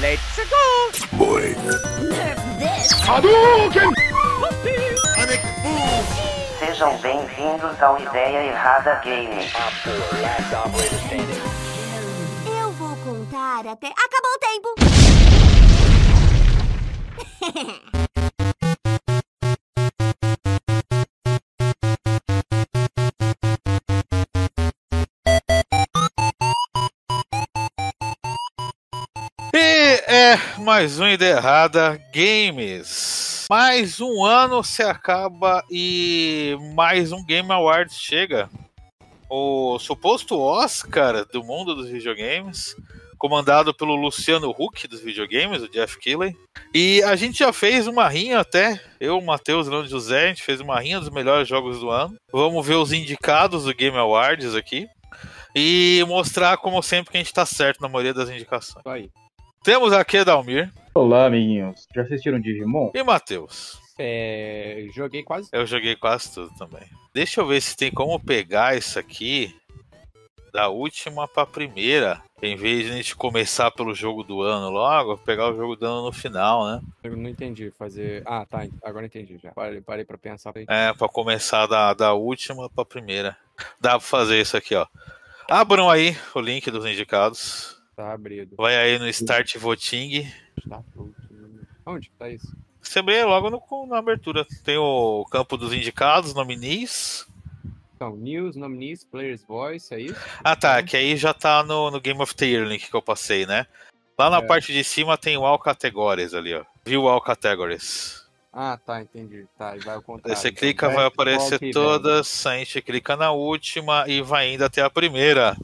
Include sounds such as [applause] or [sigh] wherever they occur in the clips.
Let's go! Boy. Nerf this! Hadouken! Sejam bem-vindos ao Ideia Errada Game. Eu vou contar até. Acabou o tempo! [laughs] mais um Ideia Errada Games. Mais um ano se acaba e mais um Game Awards chega. O suposto Oscar do mundo dos videogames, comandado pelo Luciano Huck dos videogames, o Jeff Keighley. E a gente já fez uma rinha até, eu, o Matheus e o José, a gente fez uma rinha dos melhores jogos do ano. Vamos ver os indicados do Game Awards aqui. E mostrar, como sempre, que a gente tá certo na maioria das indicações. Aí. Temos aqui Edalmir Olá, amiguinhos. Já assistiram Digimon? e Matheus. É, joguei quase. Eu joguei quase tudo também. Deixa eu ver se tem como pegar isso aqui da última pra primeira. Em vez de a gente começar pelo jogo do ano logo, pegar o jogo do ano no final, né? Eu não entendi fazer. Ah, tá. Agora entendi já. Parei, parei pra pensar. É, pra começar da, da última pra primeira. Dá pra fazer isso aqui, ó. Abram aí o link dos indicados. Tá abrido. Vai aí no Start Voting. Tá pronto. Onde tá isso? Você vê logo no- na abertura. Tem o campo dos indicados, nominis. Então, News, Nominees, Players Voice, é isso? Ah tá, que aí já tá no, no Game of the Year link que eu passei, né? Lá na É. parte de cima tem o All Categories ali, ó. View All Categories. Ah, tá, entendi. Tá, e vai ao Aí contrário. você Então, clica, Best vai aparecer todas, a gente clica na última e vai indo até a primeira.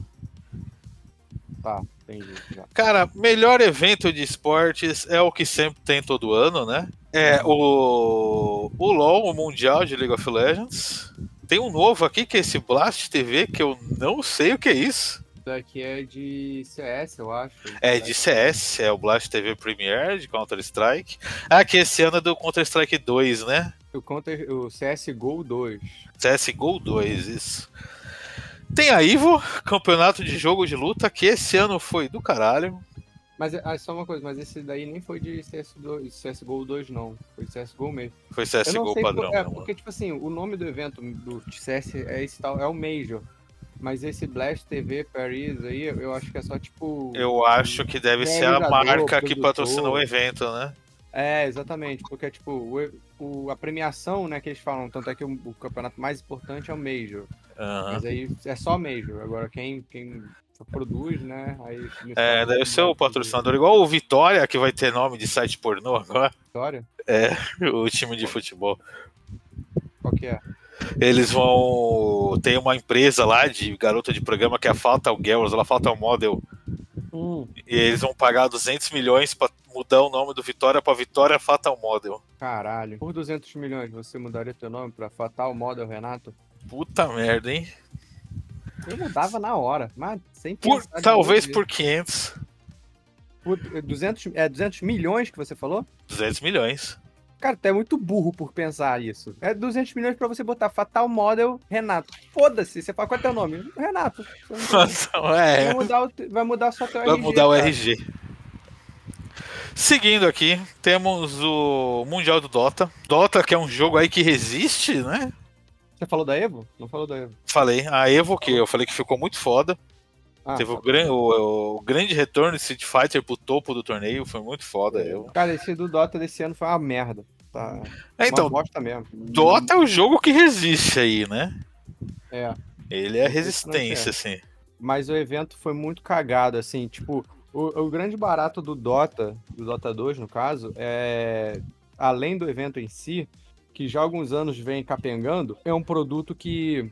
Tá, entendi. Já. Cara, melhor evento de esportes é o que sempre tem todo ano, né? É o, o LoL, o Mundial de League of Legends. Tem um novo aqui que é esse Blast TV, que eu não sei o que é isso. Isso daqui é de CS, eu acho. É de CS, é o Blast TV Premier de Counter-Strike. Ah, que esse ano é do Counter-Strike 2, né? O, Counter, o CSGO 2. CSGO 2, isso. Tem a Ivo, campeonato de jogo de luta, que esse ano foi do caralho. Mas ah, só uma coisa, mas esse daí nem foi de CS2, CSGO 2, não. Foi de CSGO mesmo. Foi CSGO padrão. por, é, mesmo. porque, tipo assim, o nome do evento do CS é esse tal, é o Major. Mas esse Blast TV Paris aí, eu acho que é só tipo. Eu acho que deve ser a marca que patrocinou o evento, né? É, exatamente. Porque, tipo, o, o- a premiação, né, que eles falam, tanto é que o, o campeonato mais importante é o Major. Aham. Mas aí é só Major. Agora, quem, quem produz, né? Aí, É, deve ser o patrocinador, igual o Vitória, que vai ter nome de site pornô agora. Vitória? [laughs] O time de futebol. Qual que é? Eles vão. Tem uma empresa lá de garota de programa que é a Fatal Girls, ela Fatal Model. Hum, E eles vão pagar 200 milhões pra mudar o nome do Vitória pra Vitória Fatal Model. caralho. Por 200 milhões, você mudaria teu nome pra Fatal Model Renato? Puta merda, hein? Eu mudava na hora, mas sem Por- talvez por 500, Por 200, é 200 milhões que você falou? 200 milhões. Cara, tu é muito burro por pensar isso. É 200 milhões pra você botar Fatal Model Renato. Foda-se, você fala qual é teu nome? Renato. É, Vai mudar, o, vai mudar só teu vai RG. mudar o cara. RG. Seguindo aqui, temos o Mundial do Dota. Dota, que é um jogo aí que resiste, né? Você falou da Evo? Não falou da Evo. Falei, a Evo, que eu falei que ficou muito foda. Ah, Teve o, gran- o- o grande retorno de Street Fighter pro topo do torneio, foi muito foda. Eu. Cara, esse do Dota desse ano foi uma merda. Tá. É, então, uma bosta mesmo. Dota é o jogo que resiste aí, né? É. Ele é não resistência, é. assim. Mas o evento foi muito cagado, assim, tipo, o, o grande barato do Dota, do Dota 2, no caso, é. Além do evento em si, que já há alguns anos vem capengando, é um produto que,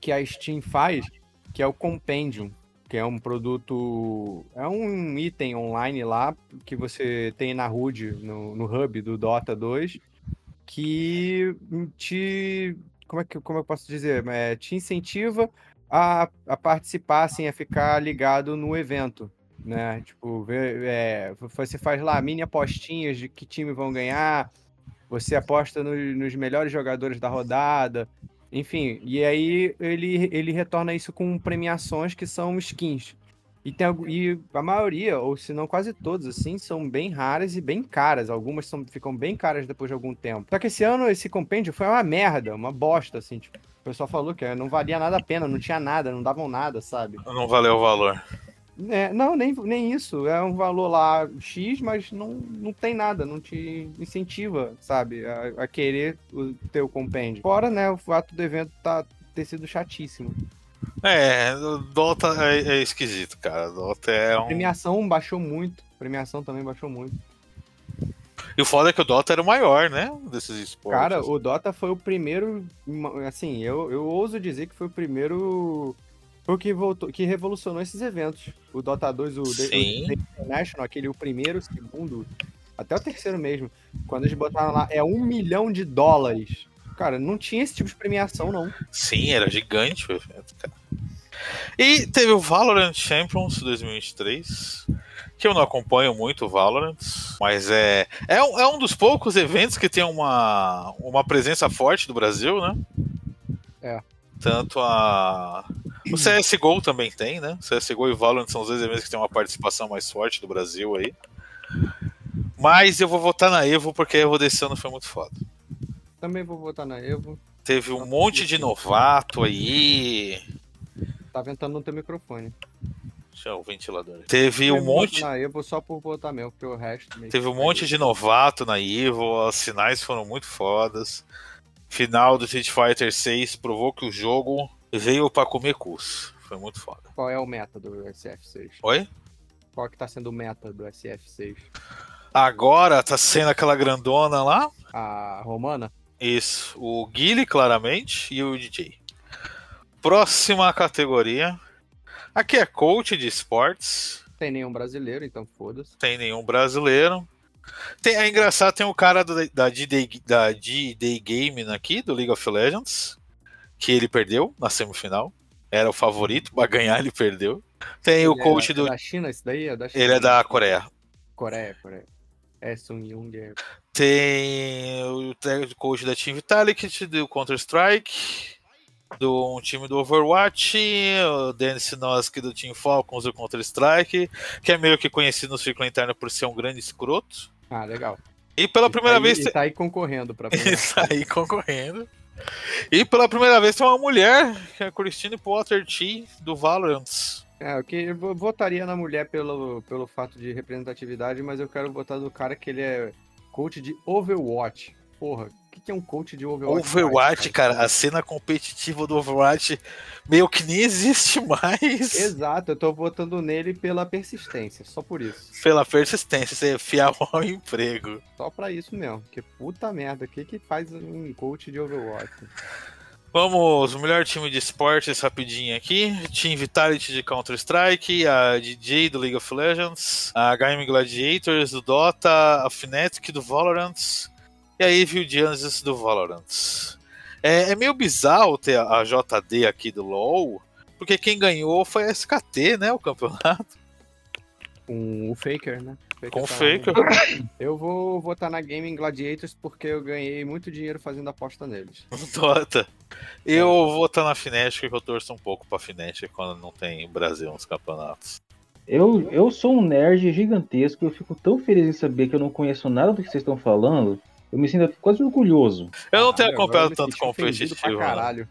que a Steam faz, que é o Compendium, que é um produto. É um item online lá que você tem na HUD, no, no hub do Dota 2, que te. Como é que como eu posso dizer? É, te incentiva a, a participar, assim, a ficar ligado no evento, né? Tipo, é, você faz lá mini apostinhas de que time vão ganhar, você aposta no- nos melhores jogadores da rodada, enfim, e aí ele, ele retorna isso com premiações que são skins. E, tem, e a maioria, ou se não quase todas, assim, são bem raras e bem caras. Algumas são, ficam bem caras depois de algum tempo. Só que esse ano, esse compêndio foi uma merda, uma bosta, assim, tipo. O pessoal falou que não valia nada a pena, não tinha nada, não davam nada, sabe? Não valeu o valor. É, não, nem, nem isso. É um valor lá X, mas não, não tem nada, não te incentiva, sabe, a, a querer o teu compêndio. Fora, né, o fato do evento tá, ter sido chatíssimo. É, o Dota é, é esquisito, cara. Dota é A um. premiação baixou muito. A premiação também baixou muito. E o foda é que o Dota era o maior, né? Desses esportes. Cara, o Dota foi o primeiro. Assim, eu, eu ouso dizer que foi o primeiro. Foi o que, voltou, que revolucionou esses eventos. O Dota 2, o, Sim. o International, aquele o primeiro, o segundo, até o terceiro mesmo. Quando eles botaram lá, é um milhão de dólares. Cara, não tinha esse tipo de premiação, não. Sim, era gigante o evento, cara. E teve o Valorant Champions 2023, que eu não acompanho muito o Valorant, mas é, é, um, é um dos poucos eventos que tem uma, uma presença forte do Brasil, né? É. Tanto a. O CSGO também tem, né? CSGO e Valorant são os dois eventos que tem uma participação mais forte do Brasil aí. Mas eu vou votar na Evo porque a Evo desse ano foi muito foda. Também vou votar na Evo. Teve um monte de novato aí. Tá ventando no teu microfone. Deixa eu o ventilador. Teve Eu um monte. Na Evo só por votar mesmo, porque o resto. Teve um monte de novato na Evo, os sinais foram muito fodas. Final do Street Fighter 6 provou que o jogo veio pra comer cus. Foi muito foda. Qual é o meta do SF6? Oi? Qual que tá sendo o meta do SF6? Agora tá sendo aquela grandona lá. A Romana? Isso. O Guile, claramente, e o DJ. Próxima categoria. Aqui é coach de esportes. Tem nenhum brasileiro, então foda-se. Tem nenhum brasileiro. Tem, é engraçado, tem o cara do- da D-Day Game aqui, do League of Legends, que ele perdeu na semifinal. Era o favorito pra ganhar, ele perdeu. Tem o Ele é coach da- do. É da China, esse daí? É da China. Ele é da Coreia. Coreia, Coreia. É, Sung Yung. É... Tem o coach da Team Vitality, do Counter-Strike, do um time do Overwatch, o Dennis Sinoski do Team Falcons do Counter-Strike, que é meio que conhecido no círculo interno por ser um grande escroto. Ah, legal. E pela E primeira tá aí- vez E tá aí concorrendo pra [laughs] sair concorrendo. E pela primeira vez tem uma mulher, que é a Christine Potter T, do Valorant. É, eu, que, eu vo- votaria na mulher pelo, pelo fato de representatividade, mas eu quero votar do cara que ele é coach de Overwatch. Porra, que, que é um coach de Overwatch? Overwatch, cara, a cena competitiva do Overwatch meio que nem existe mais. Exato, eu tô votando nele pela persistência, só por isso. Pela persistência, ser fiel ao emprego. Só pra isso mesmo. Que puta merda, o que que faz um coach de Overwatch? Vamos, o melhor time de esportes rapidinho aqui. Team Vitality de Counter-Strike, a DJ do League of Legends, a Game Gladiators do Dota, a Fnatic do Valorant e a Evil Genesis do Valorant. É, é meio bizarro ter a, a JD aqui do LoL, porque quem ganhou foi a SKT, né, o campeonato. Com o Faker, né? Com o tá. Faker. Eu vou votar na Gaming Gladiators porque eu ganhei muito dinheiro fazendo aposta neles. [laughs] Dota. Eu vou estar na Fnatic, que eu torço um pouco pra Fnatic quando não tem Brasil nos campeonatos. Eu, eu sou um nerd gigantesco, eu fico tão feliz em saber que eu não conheço nada do que vocês estão falando. Eu me sinto quase orgulhoso. Eu não tenho acompanhado tanto competitivo. Né? caralho.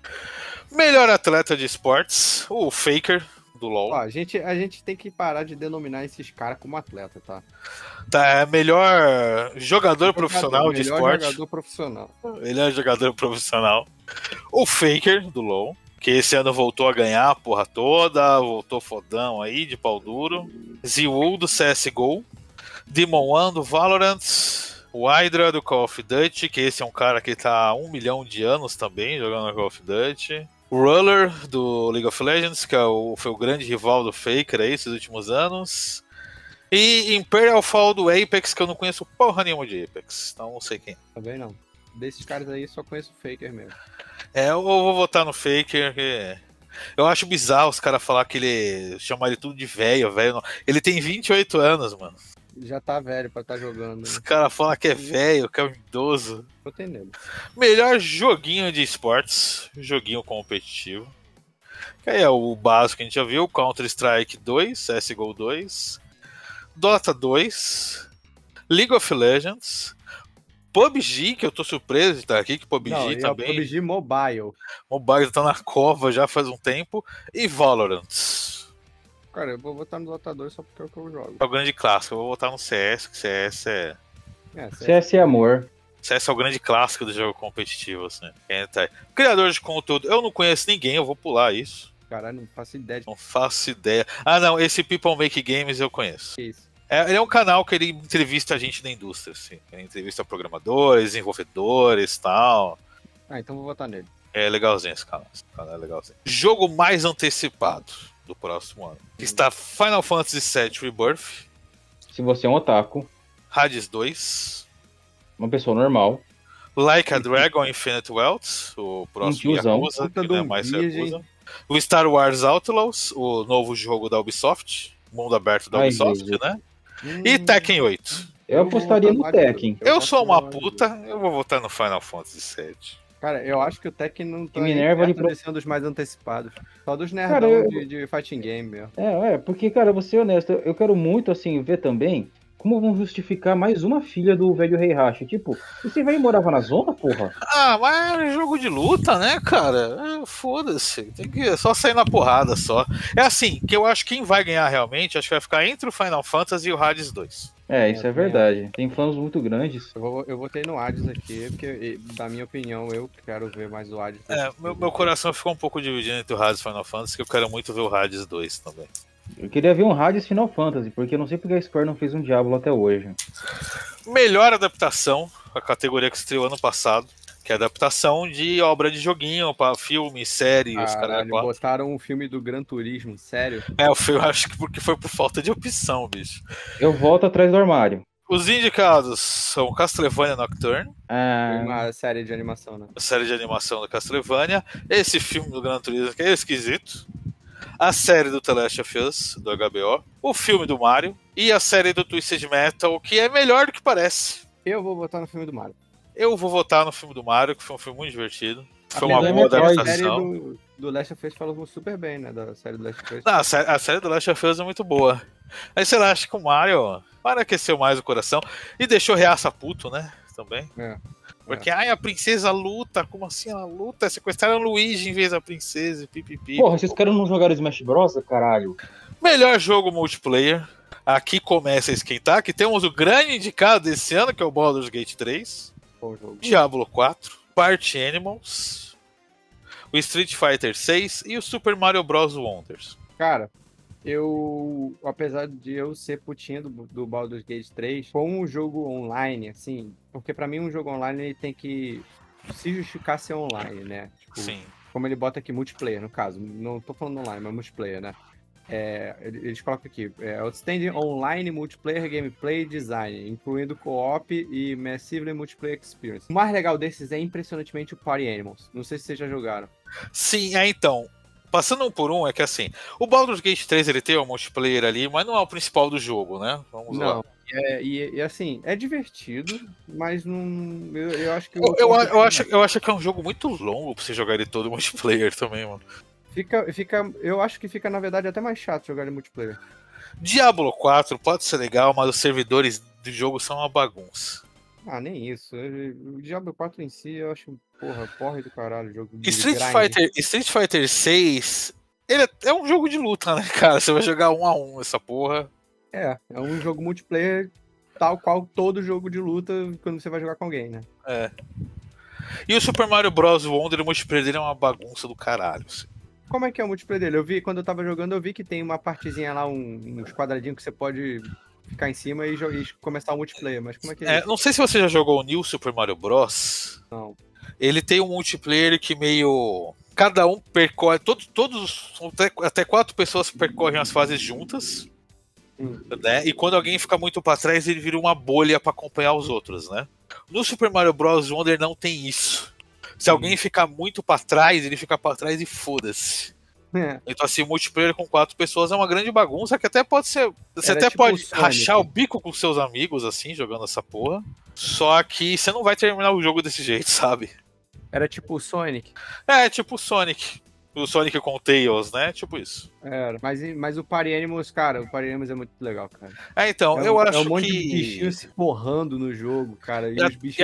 Melhor atleta de esportes, o Faker do LoL. Ó, a gente, a gente tem que parar de denominar esses caras como atleta, tá? Tá, é melhor jogador profissional de melhor esporte. jogador profissional. Melhor jogador profissional. O Faker do LoL. Que esse ano voltou a ganhar a porra toda, voltou fodão aí, de pau duro. Ziwu do CSGO. Demon One do Valorant. O Hydra do Call of Duty, que esse é um cara que tá há um milhão de anos também jogando Call of Duty. O Ruller do League of Legends, que é o- foi o grande rival do Faker aí esses últimos anos. E Imperial Fall do Apex, que eu não conheço porra nenhuma de Apex, então não sei quem. Também não. Desses caras aí, só conheço o Faker mesmo. É, eu vou votar no Faker. que Eu acho bizarro os caras falar que ele. chamar ele tudo de velho, velho. Ele tem 28 anos, mano. Já tá velho pra estar jogando. Os Né? caras falam que é velho, que é um idoso. Votei nele. Melhor joguinho de esportes. Joguinho competitivo. Que aí é o básico que a gente já viu: Counter-Strike 2, CSGO 2, Dota 2, League of Legends, PUBG, que eu tô surpreso de estar aqui, que PUBG Não, é também. PUBG Mobile. Mobile tá na cova já faz um tempo. E Valorant. Cara, eu vou botar no Dota 2 só porque é o que eu jogo. É o grande clássico. Eu vou botar no CS, que CS é. É, sério. CS é amor. CS é o grande clássico do jogo competitivo, assim. Entra aí. Criador de conteúdo, eu não conheço ninguém, eu vou pular isso. Caralho, não faço ideia de Não faço ideia. Ah, não, esse People Make Games eu conheço. que é isso. É, ele é um canal que ele entrevista a gente da indústria, assim. Ele entrevista programadores, desenvolvedores e tal. Ah, então vou votar nele. É legalzinho esse canal. Esse canal é legalzinho. Jogo mais antecipado do próximo ano. Está Final Fantasy VII Rebirth, Se você é um otaku, Hades 2, uma pessoa normal, Like a Dragon Infinite Wealth, o próximo Um. Yakuza, que não é um mais. Yakuza. O Star Wars Outlaws, o novo jogo da Ubisoft, mundo aberto da Ai, Ubisoft, Jesus. né? Hum, E Tekken 8. eu apostaria no Tekken. Eu sou uma puta, eu vou votar no Final Fantasy VII. Cara, eu acho que o Tekken não tá Minerva de pro- um dos mais antecipados. Só dos Cara, nerdão eu- de, de fighting game mesmo. É, é, porque, cara, vou ser honesto, eu quero muito, assim, ver também como vão justificar mais uma filha do velho Rei Hashi. Tipo, você vai e morava na zona, porra? Ah, mas é jogo de luta, né, cara? É, Foda-se. Tem que é só sair na porrada só. É assim, que eu acho que quem vai ganhar realmente, acho que vai ficar entre o Final Fantasy e o Hades 2. É, isso é É, verdade. Tem fãs muito grandes. Eu, vou, eu votei no Hades aqui, porque, da minha opinião, eu quero ver mais o Hades. É, meu, meu coração ficou um pouco dividido entre o Hades e o Final Fantasy, que eu quero muito ver o Hades 2 também. Eu queria ver um Hades Final Fantasy, porque eu não sei porque a Square não fez um Diablo até hoje. Melhor adaptação, a categoria que estreou ano passado, que é adaptação de obra de joguinho para filme, série, os caras. Botaram um filme do Gran Turismo, sério? É, o filme acho que porque foi por falta de opção, bicho. Eu volto atrás do armário. Os indicados são Castlevania Nocturne, Ah, uma série de animação, né? a série de animação da Castlevania, esse filme do Gran Turismo que é esquisito, a série do The Last of Us, do HBO, o filme do Mario e a série do Twisted Metal, que é melhor do que parece. Eu vou votar no filme do Mario. Eu vou votar no filme do Mario, que foi um filme muito divertido. Foi uma boa série adaptação. do, do Last of Us falou super bem, né? Da série do Last of Us. Não, a, sé- a série do Last of Us é muito boa. Aí sei lá, acho que o Mario, Mario aqueceu mais o coração e deixou reaça puto, né? Também. É. Porque, ai, a princesa luta, como assim ela luta? Sequestraram Luigi em vez da princesa e pipipi. porra, esses caras não jogaram Smash Bros, caralho? Melhor jogo multiplayer. Aqui começa a esquentar, que temos o grande indicado desse ano, que é o Baldur's Gate 3, Jogo. Diablo 4, Party Animals, o Street Fighter 6 e o Super Mario Bros. Wonders. Cara, eu, apesar de eu ser putinha do, do Baldur's Gate 3, com um jogo online, assim, porque pra mim um jogo online ele tem que se justificar ser online, né? Tipo, Sim. como ele bota aqui, multiplayer, no caso. Não tô falando online, mas multiplayer, né? É, ele- eles colocam aqui, é, Outstanding Online Multiplayer Gameplay Design, incluindo co-op e Massively Multiplayer Experience. O mais legal desses é impressionantemente o Party Animals. Não sei se vocês já jogaram. Sim, é então. Passando um por um, é que assim, o Baldur's Gate 3 ele tem o multiplayer ali, mas não é o principal do jogo, né? Vamos lá. Não. É, e, e, assim, é divertido, mas não. Eu, eu acho que. Eu, eu, eu acho, eu acho que é um jogo muito longo pra você jogar ele todo multiplayer [laughs] também, mano. Fica, fica, eu acho que fica, na verdade, até mais chato jogar em multiplayer. Diablo 4 pode ser legal, mas os servidores do jogo são uma bagunça. Ah, nem isso. O Diablo 4 em si, eu acho, porra, porra do caralho o jogo. Street grind. Fighter, Street Fighter 6, ele é, é um jogo de luta, né, [laughs] cara? Você vai jogar um a um essa porra. É, é um jogo multiplayer tal qual todo jogo de luta quando você vai jogar com alguém, né? É. E o Super Mario Bros. Wonder, o multiplayer dele é uma bagunça do caralho. assim. Como é que é o multiplayer dele? Eu vi, quando eu tava jogando, eu vi que tem uma partezinha lá, um- uns quadradinhos que você pode ficar em cima e, e começar o multiplayer, mas como é que é, É, não sei se você já jogou o New Super Mario Bros. Não. Ele tem um multiplayer que meio. Cada um percorre. Todos, todos até, até quatro pessoas percorrem as fases juntas. Hum. Né? E quando alguém fica muito pra trás, ele vira uma bolha pra acompanhar os outros, né? No Super Mario Bros. Wonder não tem isso. Se alguém ficar muito pra trás, ele fica pra trás e foda-se. É. Então, assim, multiplayer com quatro pessoas é uma grande bagunça que até pode ser. Você Era até tipo pode o rachar o bico com seus amigos, assim, jogando essa porra. Só que você não vai terminar o jogo desse [laughs] jeito, sabe? Era tipo o Sonic. É, tipo o Sonic. O Sonic com Tails, né? Tipo isso. Era. Mas, mas o Party Animals, cara, o Party Animals é muito legal, cara. É, então, é, eu um- acho é um monte que. de bichinho se porrando no jogo, cara. E, E os bichos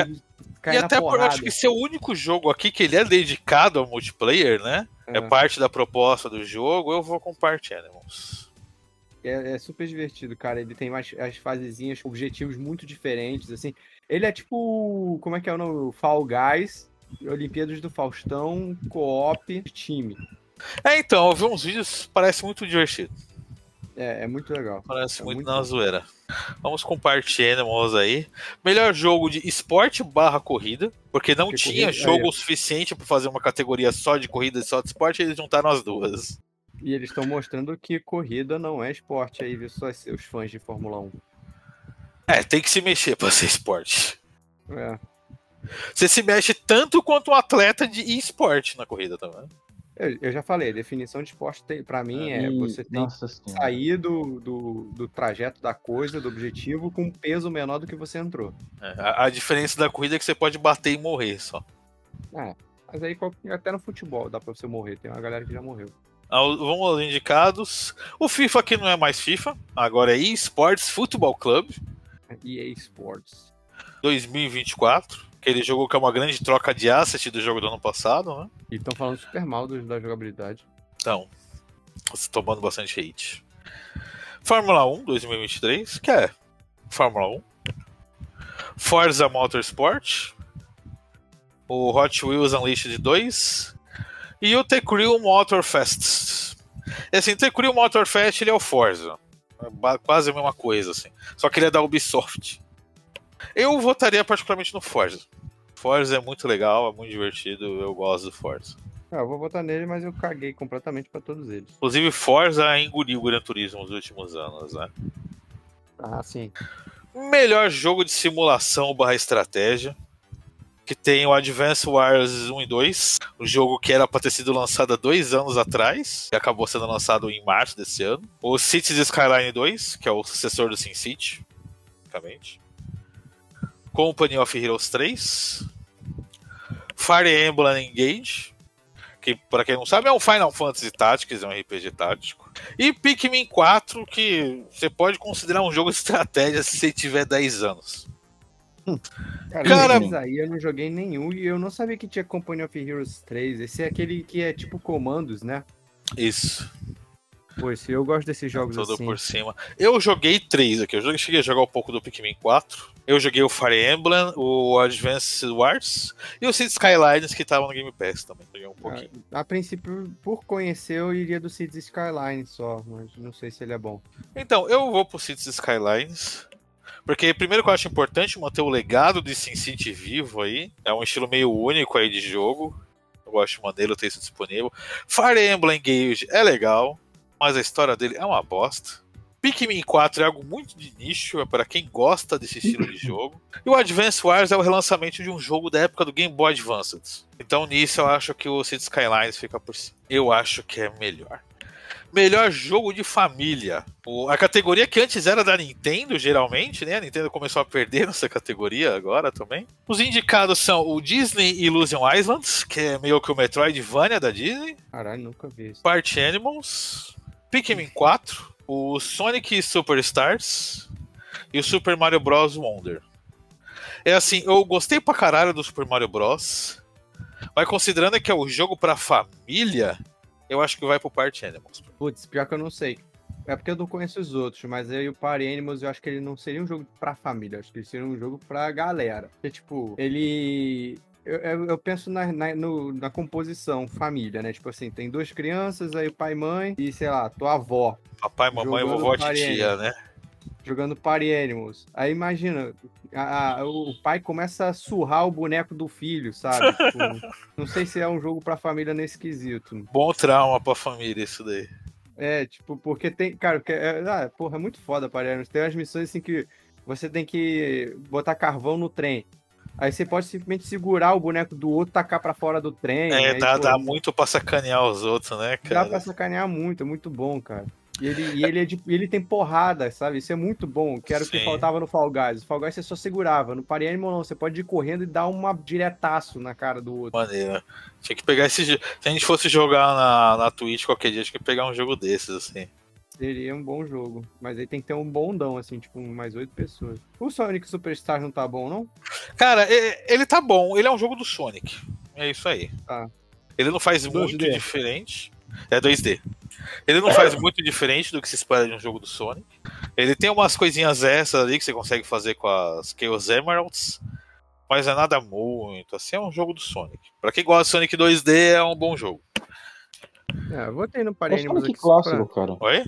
E na até por porrada. acho que ser o único jogo aqui que ele é dedicado ao multiplayer, né? É, É. parte da proposta do jogo, eu vou com Party Animals. É, é super divertido, cara. Ele tem mais as fasezinhas, objetivos muito diferentes, assim. Ele é tipo, como é que é o nome? Fall Guys, Olimpíadas do Faustão, co-op, time. É, então, eu vi uns vídeos, parece muito divertido. É, é muito legal. Parece É muito, muito na bom. zoeira. Vamos com Party Animals aí. Melhor jogo de esporte barra corrida, porque não Porque tinha corrida- jogo ó. suficiente pra fazer uma categoria só de corrida e só de esporte, eles juntaram as duas. E eles estão mostrando que corrida não é esporte aí, viu? Só seus fãs de Fórmula 1. É, tem que se mexer pra ser esporte. É. Você se mexe tanto quanto um atleta de esporte na corrida também. Eu, eu já falei, a definição de esporte pra mim é E- você tem que sair do, do, do trajeto da coisa, do objetivo, com um peso menor do que você entrou. É, a, a diferença da corrida é que você pode bater e morrer só. Mas aí até no futebol dá pra você morrer. Tem uma galera que já morreu. Ah, Vamos aos indicados. O FIFA aqui não é mais FIFA, agora é eSports Football Club EA Sports. 2024. Aquele jogo que é uma grande troca de asset do jogo do ano passado, né? E estão falando super mal do- da jogabilidade. Então, tomando bastante hate. Fórmula 1 2023, que é Fórmula 1. Forza Motorsport. O Hot Wheels Unleashed 2. E o The Crew Motorfest. Assim, The Crew Motorfest ele é o Forza. É quase a mesma coisa, assim. Só que ele é da Ubisoft. Eu votaria particularmente no Forza. Forza é muito legal, é muito divertido, eu gosto do Forza. Ah, eu vou votar nele, mas eu caguei completamente pra todos eles. Inclusive, Forza engoliu o Gran Turismo nos últimos anos, né? Ah, sim. Melhor jogo de simulação barra estratégia. Que tem o Advance Wars 1 e 2. O jogo que era pra ter sido lançado há dois anos atrás. E acabou sendo lançado em março desse ano. O Cities Skyline 2, que é o sucessor do SimCity. Basicamente. Company of Heroes 3. Fire Emblem Engage. Que, pra quem não sabe, é um Final Fantasy Tactics, é um RPG tático. E Pikmin 4, que você pode considerar um jogo de estratégia se você tiver 10 anos. Cara, Cara- esses aí eu não joguei nenhum e eu não sabia que tinha Company of Heroes 3. Esse é aquele que é tipo comandos, né? Isso, Esse, eu gosto desses jogos tudo assim. por cima. Eu joguei três aqui. Eu joguei- cheguei a jogar um pouco do Pikmin 4. Eu joguei o Fire Emblem, o Advanced Wars e o Cities Skylines que tava no Game Pass também. Joguei um pouquinho. Ah, a princípio, por conhecer, eu iria do Cities Skyline só, mas não sei se ele é bom. Então, eu vou pro Cities Skylines. Porque, primeiro, que eu acho importante manter o legado de SimCity vivo aí. É um estilo meio único aí de jogo. Eu gosto maneiro ter isso disponível. Fire Emblem Engage é legal, mas a história dele é uma bosta. Pikmin 4 é algo muito de nicho, é para quem gosta desse estilo de jogo. E o Advance Wars é o relançamento de um jogo da época do Game Boy Advance. Então nisso eu acho que o Cities Skylines fica por cima. Eu acho que é melhor. Melhor jogo de família. O- a categoria que antes era da Nintendo, geralmente, né? A Nintendo começou a perder [laughs] nessa categoria agora também. Os indicados são o Disney Illusion Islands, que é meio que o Metroidvania da Disney. Caralho, nunca vi isso. Party Animals, Pikmin 4, o Sonic Superstars e o Super Mario Bros. Wonder. É assim, eu gostei pra caralho do Super Mario Bros. Mas considerando que é o jogo pra família, eu acho que vai pro Party Animals. Putz, pior que eu não sei. É porque eu não conheço os outros, mas aí o Party Animals eu acho que ele não seria um jogo pra família, acho que ele seria um jogo pra galera. Porque, tipo, ele. Eu, eu- eu penso na, na, no- na composição, família, né? Tipo assim, tem duas crianças, aí o pai e mãe, e sei lá, tua avó Papai, mamãe, vovó, Animals. né? jogando Party Animals. Aí imagina, a- a- o pai começa a surrar o boneco do filho, sabe? [laughs] Tipo, não sei se é um jogo pra família nesse quesito. Bom trauma pra família isso daí. É, tipo, porque tem. Cara, porque é, ah, porra, é muito foda Party Animals. Tem umas missões assim que você tem que botar carvão no trem. Aí você pode simplesmente segurar o boneco do outro, tacar pra fora do trem. É, aí, dá, pô, dá muito pra sacanear os outros, né, Dá cara? pra sacanear muito, é muito bom, cara. E ele, e ele, é de- ele tem porrada, sabe? Isso é muito bom, que era o que faltava no Fall Guys. O Fall Guys você só segurava, no Party Animal não, você pode ir correndo e dar uma diretaço na cara do outro. Maneiro. Tinha que pegar esse. Se a gente fosse jogar na, na Twitch qualquer dia, tinha que pegar um jogo desses, assim. Seria um bom jogo, mas aí tem que ter um bondão, assim, tipo, mais oito pessoas. O Sonic Superstar não tá bom, não? Cara, ele tá bom, ele é um jogo do Sonic. É isso aí. Tá. Ele não faz 2D. muito diferente. É 2D. Ele não faz muito diferente do que se espera de um jogo do Sonic. Ele tem umas coisinhas extras ali que você consegue fazer com as Chaos Emeralds. Mas é nada muito. Assim, é um jogo do Sonic. Pra quem gosta de Sonic 2D, é um bom jogo. É, eu votei no É o Sonic aqui só clássico, pra... cara. Oi?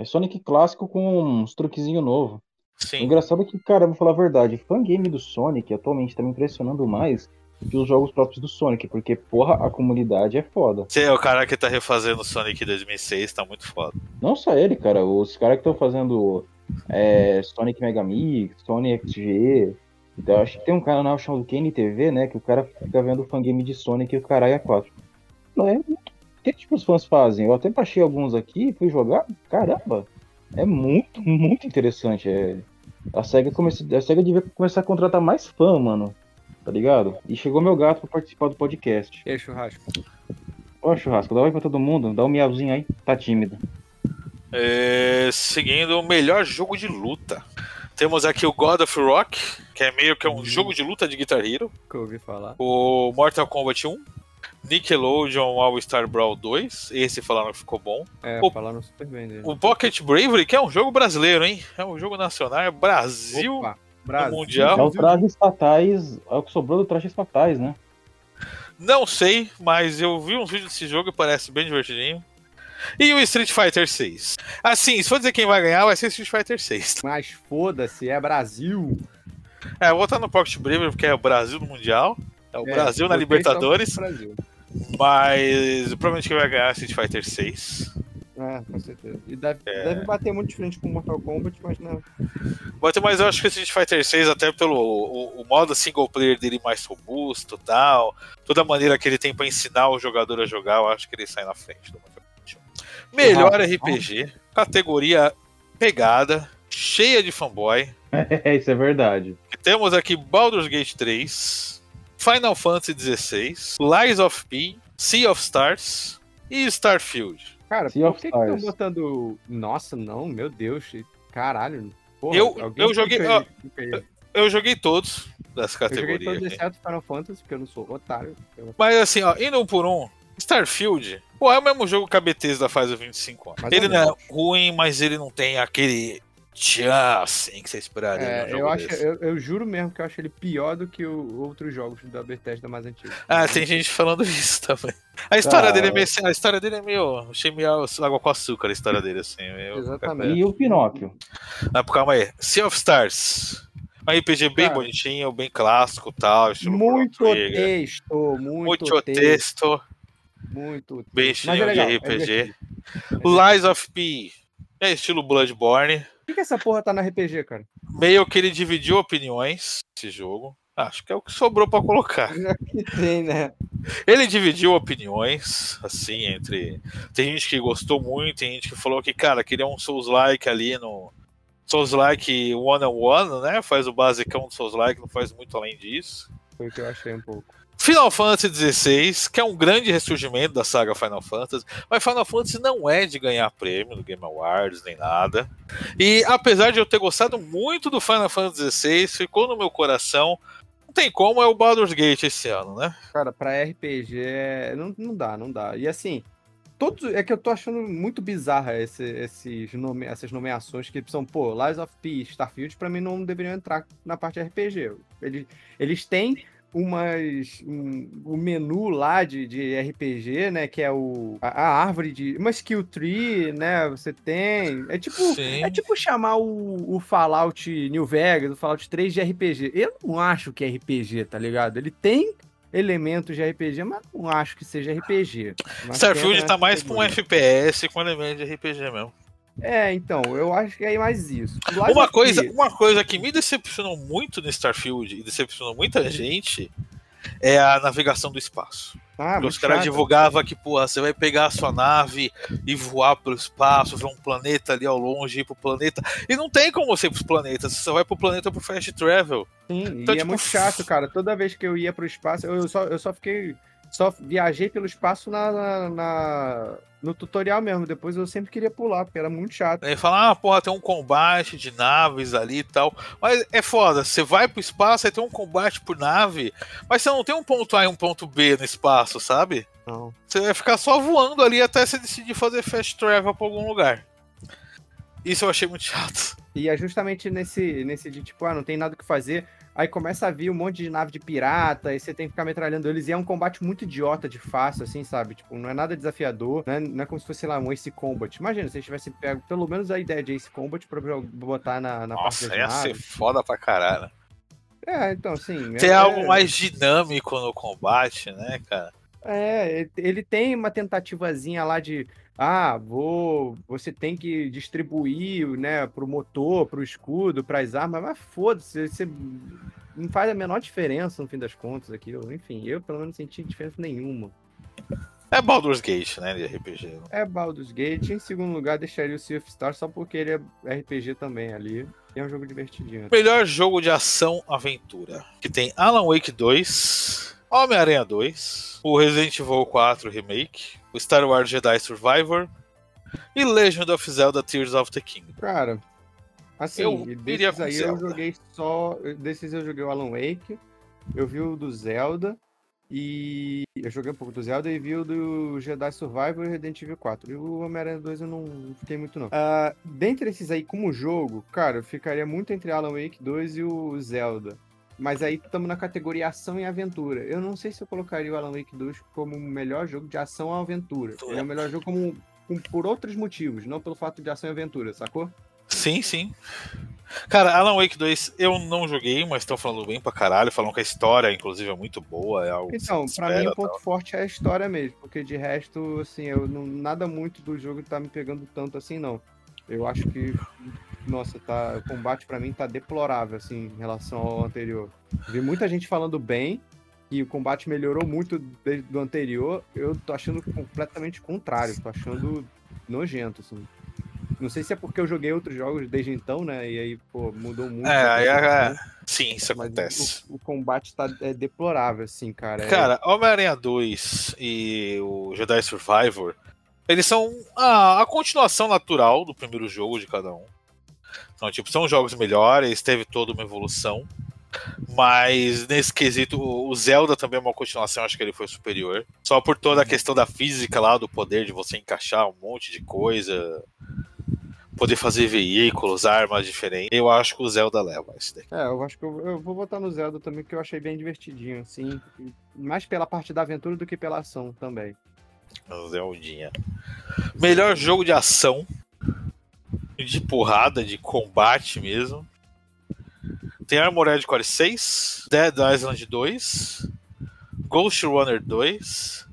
É Sonic clássico com uns truquezinhos novos. O Sim. engraçado é que, cara, vou falar a verdade, fangame do Sonic atualmente tá me impressionando mais que os jogos próprios do Sonic, porque, porra, a comunidade é foda. É o cara que tá refazendo o Sonic 2006, tá muito foda. Não só ele, cara, os caras que estão fazendo é, Sonic Mega Mix, Sonic XG. Então, acho que tem um canal chamado KNTV, né, que o cara fica vendo fangame de Sonic e o caralho é 4. Não é muito. O que, tipo, os fãs fazem? Eu até baixei alguns aqui, fui jogar, caramba, é muito, muito interessante. É... A SEGA, comece... a SEGA devia começar a contratar mais fã, mano. Tá ligado? E chegou meu gato pra participar do podcast. E aí, churrasco? Ó, churrasco, dá oi pra todo mundo, dá um miauzinho aí, tá tímido. É, seguindo o melhor jogo de luta. Temos aqui o God of Rock, que é meio que um jogo de luta de Guitar Hero. Que eu ouvi falar. O Mortal Kombat 1. Nickelodeon All Star Brawl 2. Esse falaram que ficou bom. É, O- falaram super bem dele. O Pocket Bravery, que é um jogo brasileiro, hein? É um jogo nacional, é Brasil. Opa, Brasil. Mundial. É o Trajes Fatais, é o que sobrou do Trajes Fatais, né? Não sei, mas eu vi uns vídeos desse jogo e parece bem divertidinho. E o Street Fighter 6. Assim, se for dizer quem vai ganhar, vai ser Street Fighter 6. Mas foda-se, é Brasil. É, eu vou estar no Pocket Bravery porque é o Brasil no Mundial. É o É, Brasil na Libertadores. Brasil. Mas provavelmente quem vai ganhar é Street Fighter 6. É, com certeza. E deve, É. deve bater muito de frente com o Mortal Kombat, mas não. Mas mas eu acho que o Street Fighter 6, até pelo o, o modo single player dele mais robusto e tal, toda a maneira que ele tem pra ensinar o jogador a jogar, eu acho que ele sai na frente do Mortal Kombat 1. Melhor. RPG, categoria pegada, cheia de fanboy. [laughs] É, isso é verdade. E Temos aqui Baldur's Gate 3, Final Fantasy XVI, Lies of P, Sea of Stars e Starfield. Cara, Sea por que estão botando. Nossa, não, meu Deus. Caralho. Porra, Eu- eu joguei- fica aí, fica aí. Eu joguei todos dessa Eu joguei todos aqui. exceto Final Fantasy, porque eu não sou otário. Eu- Mas assim, ó, indo um por um, Starfield, pô, é o mesmo jogo que a Bethesda faz há 25 anos. Mais ele não é ruim, mas ele não tem aquele tchan assim que você esperaria É, eu, acho, desse. eu, eu juro mesmo que eu acho ele pior do que o, outros jogos da Bethesda mais antigos. Ah, tem gente falando isso também. A história Ah, dele é meio. A história dele é meio. Achei meio água com açúcar a história dele, assim. Meio, Exatamente. E o Pinóquio? Ah, calma aí. Sea of Stars. Um RPG bem Cara, bonitinho, bem clássico tal. Muito texto, muito, Muito texto, texto, muito bem texto. Mas estilo é legal, de é RPG. divertido. Lies of P. É estilo Bloodborne. Por que, que essa porra tá no RPG, cara? Meio que ele dividiu opiniões esse jogo. Acho que é o que sobrou pra colocar. [laughs] Que tem, né? Ele dividiu opiniões, assim, entre. Tem gente que gostou muito, tem gente que falou que, cara, queria um Souls-like ali no. Souls-like one-on-one, né? Faz o basicão do Souls-like, não faz muito além disso. Foi o que eu achei um pouco. Final Fantasy XVI, que é um grande ressurgimento da saga Final Fantasy, mas Final Fantasy não é de ganhar prêmio no Game Awards nem nada. E apesar de eu ter gostado muito do Final Fantasy XVI, ficou no meu coração. Não tem como, é o Baldur's Gate esse ano, né? Cara, pra RPG, é- não, não dá, não dá. E assim, todos. É que eu tô achando muito bizarra esse, esses nome, essas nomeações que são, pô, Lies of P, Starfield, pra mim não deveriam entrar na parte RPG. Eles, eles têm umas. Um, o menu lá de, de RPG, né? Que é o. A, a árvore de. Uma skill tree, né? Você tem. É tipo. Sim. É tipo chamar o, o Fallout New Vegas, o Fallout 3 de RPG. Eu não acho que é RPG, tá ligado? Ele tem elementos de RPG, mas não acho que seja RPG. Starfield entra tá mais pra um. FPS com elemento de RPG mesmo. É, então, eu acho que é mais isso. Uma coisa, P- uma coisa que me decepcionou muito no Starfield e decepcionou muita gente é a navegação do espaço. Ah, os caras divulgavam que, porra, você vai pegar a sua nave e voar pelo espaço, ver um planeta ali ao longe, ir pro planeta. E não tem como você ir pros planetas, você só vai pro planeta pro fast travel. Sim, Então, e é tipo, muito chato, cara. Toda vez que eu ia pro espaço, eu só, eu só fiquei. Só viajei pelo espaço na, na- na- no tutorial mesmo. Depois eu sempre queria pular, porque era muito chato. Aí fala, ah, porra, tem um combate de naves ali e tal. Mas é foda, você vai pro espaço, aí tem um combate por nave, mas você não tem um ponto A e um ponto B no espaço, sabe? Não. Você vai ficar só voando ali até você decidir fazer fast travel pra algum lugar. Isso eu achei muito chato. E é justamente nesse, nesse de tipo, ah, não tem nada o que fazer. Aí começa a vir um monte de nave de pirata, e você tem que ficar metralhando eles. E é um combate muito idiota de fácil, assim, sabe? Tipo, não é nada desafiador, não é, não é como se fosse, sei lá, um Ace Combat. Imagina se eles tivessem pego pelo menos a ideia de Ace Combat pra botar na, na Nossa, parte ia das ser naves. foda pra caralho. É, então, assim. Tem é- algo mais dinâmico no combate, né, cara? É, ele tem uma tentativazinha lá de, ah, vou, você tem que distribuir, né, pro motor, pro escudo, pras armas, mas foda-se, você não faz a menor diferença no fim das contas aquilo. Enfim, eu pelo menos não senti diferença nenhuma. É Baldur's Gate, né, de RPG. né? É Baldur's Gate, em segundo lugar deixaria o Sea of Stars só porque ele é RPG também ali. E é um jogo divertidinho. Melhor jogo de ação aventura. Que tem Alan Wake 2, Homem-Aranha 2, o Resident Evil 4 Remake, o Star Wars Jedi Survivor e Legend of Zelda Tears of the Kingdom. Cara, assim, Eu desses aí eu Zelda. joguei só. Desses eu joguei o Alan Wake, eu vi o do Zelda, e. Eu joguei um pouco do Zelda e vi o do Jedi Survivor e Resident Evil 4. E o Homem-Aranha 2 eu não fiquei muito, não. Ah, dentre esses aí, como jogo, cara, eu ficaria muito entre Alan Wake 2 e o Zelda. Mas aí estamos na categoria ação e aventura. Eu não sei se eu colocaria o Alan Wake 2 como o melhor jogo de ação e aventura. Ele é o melhor jogo como, com- por outros motivos, não pelo fato de ação e aventura, sacou? Sim, sim. Cara, Alan Wake 2 eu não joguei, mas estão falando bem pra caralho. Falam que a história, inclusive, é muito boa. É algo que Então, você pra mim o ponto forte é a história mesmo, porque de resto, assim, eu não, nada muito do jogo tá me pegando tanto assim, não. Eu acho que, nossa, tá, o combate pra mim tá deplorável, assim, em relação ao anterior. Vi muita gente falando bem, e o combate melhorou muito desde o anterior, eu tô achando completamente contrário, tô achando nojento, assim. Não sei se é porque eu joguei outros jogos desde então, né, e aí, pô, mudou muito. É, a aí é- percepção, Sim, isso mas acontece. O, o combate tá é deplorável, assim, cara. É- Cara, Homem-Aranha 2 e o Jedi Survivor, eles são a, a continuação natural do primeiro jogo de cada um. Então, tipo, são jogos melhores, teve toda uma evolução. Mas nesse quesito, o Zelda também é uma continuação, acho que ele foi superior. Só por toda a questão da física lá, do poder de você encaixar um monte de coisa, poder fazer veículos, armas diferentes. Eu acho que o Zelda leva esse daqui. É, eu acho que eu, eu vou botar no Zelda também, porque eu achei bem divertidinho, assim. Mais pela parte da aventura do que pela ação também. O Zeldinha. Melhor jogo de ação. De porrada, de combate mesmo. Tem Armored Core 6, Dead Island 2, Ghost Runner 2,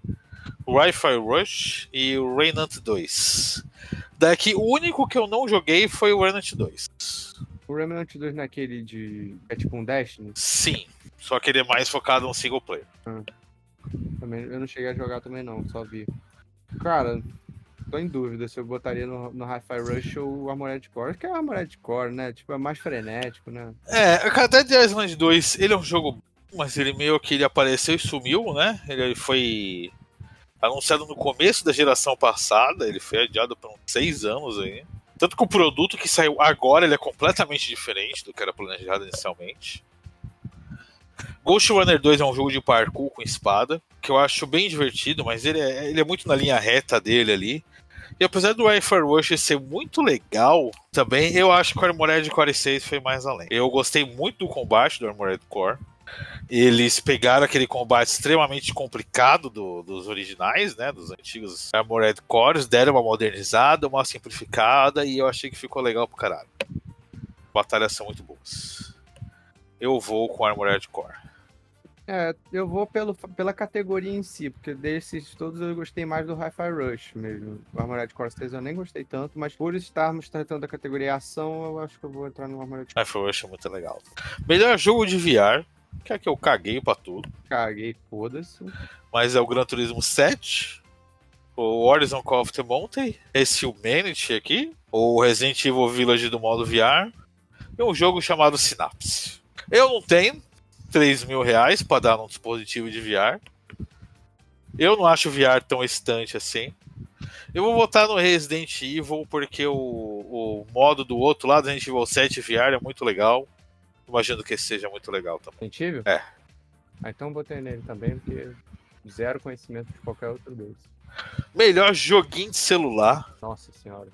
Wi-Fi Rush e o Reynant 2. Daqui, o único que eu não joguei foi o Reynant 2. O Remnant 2 não é aquele de. É tipo um Destiny? Sim, só que ele é mais focado no single player. Também, eu não cheguei a jogar também não, só vi. Cara, tô em dúvida se eu botaria no, no Hi-Fi Rush ou o Armored Core. Acho que é o Armored Core, né? Tipo, é mais frenético, né? É, cara, Dead Island 2, ele é um jogo mas ele meio que ele apareceu e sumiu, né? Ele foi anunciado no começo da geração passada, ele foi adiado por uns seis anos aí. Tanto que o produto que saiu agora ele é completamente diferente do que era planejado inicialmente. Ghost Runner 2 é um jogo de parkour com espada, que eu acho bem divertido, mas ele é, ele é muito na linha reta dele ali. E apesar do Wi-Fi Rush ser muito legal, também eu acho que o Armored Core 6 foi mais além. Eu gostei muito do combate do Armored Core. Eles pegaram aquele combate extremamente complicado do- dos originais, né? Dos antigos Armored Cores, deram uma modernizada, uma simplificada, e eu achei que ficou legal pro caralho. Batalhas são muito boas. Eu vou com Armored Core. É, eu vou pelo, pela categoria em si, porque desses todos eu gostei mais do Hi-Fi Rush mesmo. O Armored Core 6 eu nem gostei tanto, mas por estarmos tratando da categoria ação, eu acho que eu vou entrar no Armored Core. Wi-Fi Rush é muito legal. Melhor jogo de VR. que é que eu caguei pra tudo. Caguei, foda-se. Mas é o Gran Turismo 7, o Horizon Call of the Mountain, esse Humanity aqui, o Resident Evil Village do modo VR, e um jogo chamado Synapse. Eu não tenho 3 mil reais pra dar num dispositivo de VR. Eu não acho o VR tão estante assim. Eu vou votar no Resident Evil porque o, o modo do outro lado, Resident Evil 7 VR, é muito legal. Imagino que seja muito legal também. Resident Evil? É. Ah, então botei nele também, porque zero conhecimento de qualquer outro deles. Melhor joguinho de celular. Nossa senhora.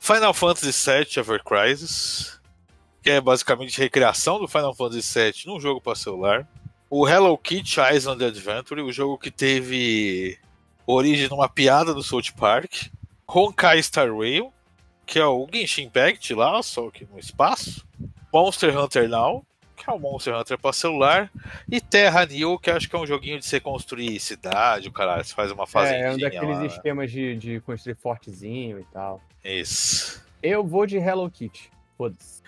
Final Fantasy VII Ever Crisis, que é basicamente recriação do Final Fantasy VII num jogo para celular. O Hello Kitty Island Adventure, o jogo que teve origem numa piada do South Park. Honkai Star Rail, que é o Genshin Impact lá, só que no espaço. Monster Hunter Now, que é o Monster Hunter para celular. E Terra New, que acho que é um joguinho de você construir cidade, o caralho, você faz uma É, fazendinha é um daqueles lá. esquemas de, de construir fortezinho e tal. Isso. Eu vou de Hello Kitty. Foda-se.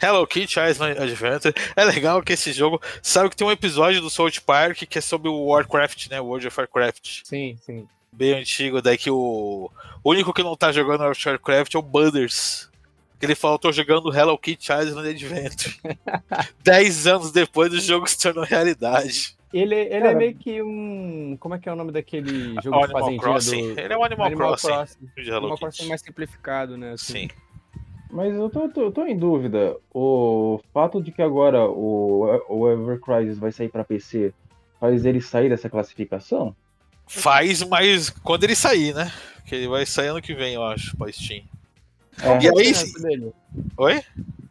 Hello Kitty Island Adventure. É legal que esse jogo. Sabe que tem um episódio do South Park que é sobre o Warcraft, né? World of Warcraft. Sim, sim. Bem antigo, daí que o. O único que não tá jogando World of Warcraft é o Butters. Que ele falou, tô jogando Hello Kitty Island Adventure. [laughs] Dez anos depois o jogo se tornou realidade. Ele, ele é meio que um. Como é que é o nome daquele jogo O de Animal fazendinha Crossing. do. Ele é um Animal, Crossing Crossing. Hello Animal Kitty. Crossing mais simplificado, né? Sim. Mas eu tô, tô, tô em dúvida. O fato de que agora o, o Ever Crisis vai sair pra PC faz ele sair dessa classificação? Faz, mas quando ele sair, né? Que ele vai sair ano que vem, eu acho, pra Steam. É. E aí, dele? Oi?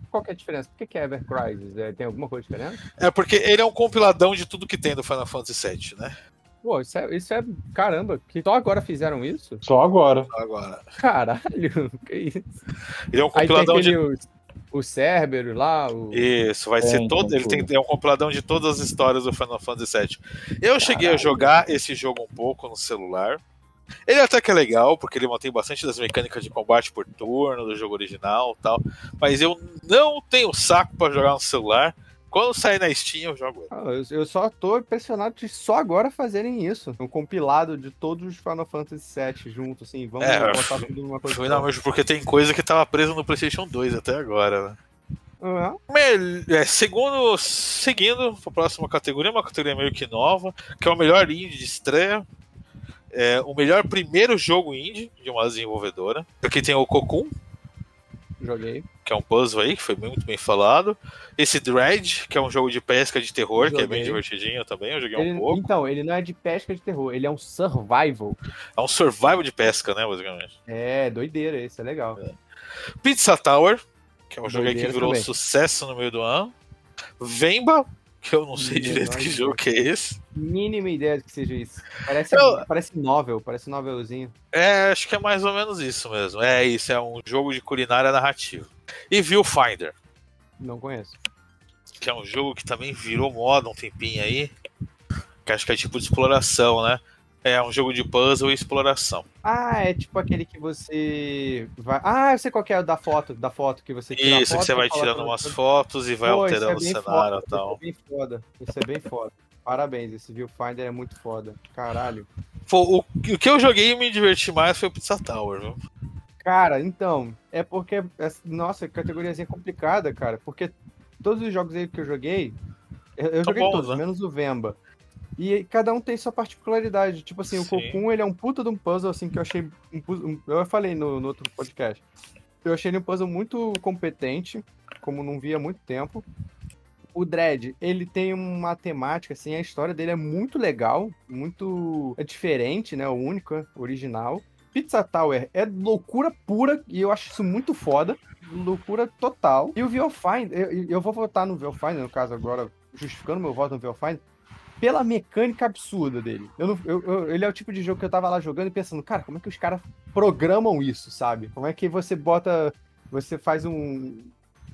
Qual que é a diferença? Por que, que é Ever Crisis? É, tem alguma coisa diferente? É porque ele é um compiladão de tudo que tem do Final Fantasy VII, né? Pô, isso é, isso é. Caramba, que só agora fizeram isso? Só agora. Agora. Caralho, [laughs] que isso? Ele é um compiladão aquele. de. O, o Cerberus lá, o. Isso, vai É, ser todo. Ele tem é um compiladão de todas as histórias do Final Fantasy VII. Eu cheguei a jogar esse jogo um pouco no celular. Ele até que é legal, porque ele mantém bastante das mecânicas de combate por turno do jogo original e tal. Mas eu não tenho saco pra jogar no celular. Quando sair na Steam, eu jogo ele. Ah, eu, eu só tô impressionado de só agora fazerem isso. Um compilado de todos os Final Fantasy VII juntos, assim. Vamos É, botar tudo numa coisa Foi não, mesmo porque tem coisa que tava presa no PlayStation 2 até agora, né? Mel- é, segundo, seguindo para a próxima categoria, uma categoria meio que nova, que é o melhor indie de estreia. É, o melhor primeiro jogo indie de uma desenvolvedora. Aqui tem o Cocoon, joguei. Que é um puzzle aí, que foi muito bem falado. Esse Dread, que é um jogo de pesca de terror, que é bem divertidinho também, eu joguei Ele- um pouco. então, ele não é de pesca de terror, ele é um survival. É um survival de pesca, né, basicamente. É, doideira, esse é legal. Pizza Tower, que é um jogo aí que Doideira virou também. sucesso no meio do ano. Vemba, que eu não sei direito que jogo que é esse. Mínima ideia de que seja isso. Parece, Eu- parece novel, parece novelzinho. É, acho que é mais ou menos isso mesmo. É isso, é um jogo de culinária narrativa. E Viewfinder, Não conheço. que é um jogo que também virou moda um tempinho aí. Que acho que é tipo de exploração, né? É um jogo de puzzle e exploração. Ah, é tipo aquele que você vai. Ah, eu sei qual que é o da foto, da foto que você tira Isso, que você vai tirando no- umas fotos e vai Pô, alterando o é bem cenário e tal. Isso é bem foda. Isso é bem foda. Parabéns, esse Viewfinder é muito foda. Caralho. Pô, o, o que eu joguei e me diverti mais foi o Pizza Tower, viu? Cara, então, é porque. Nossa, categoriazinha complicada, cara. Porque todos os jogos aí que eu joguei. Eu, eu joguei bons, todos, né? menos o Vemba. E cada um tem sua particularidade. Tipo assim, o Sim. Cocoon, ele é um puta de um puzzle, assim, que eu achei. um um- eu falei no, no outro podcast. Eu achei ele um puzzle muito competente, como não via há muito tempo. O Dredd, ele tem uma temática, assim, a história dele é muito legal, muito é diferente, né? O único, é original. Pizza Tower é loucura pura e eu acho isso muito foda. Loucura total. E o Viewfinder, eu, eu vou votar no Viewfinder, no caso agora, justificando meu voto no Viewfinder, pela mecânica absurda dele. Eu não- eu- eu- ele é o tipo de jogo que eu tava lá jogando e pensando, cara, como é que os caras programam isso, sabe? Como é que você bota. Você faz um.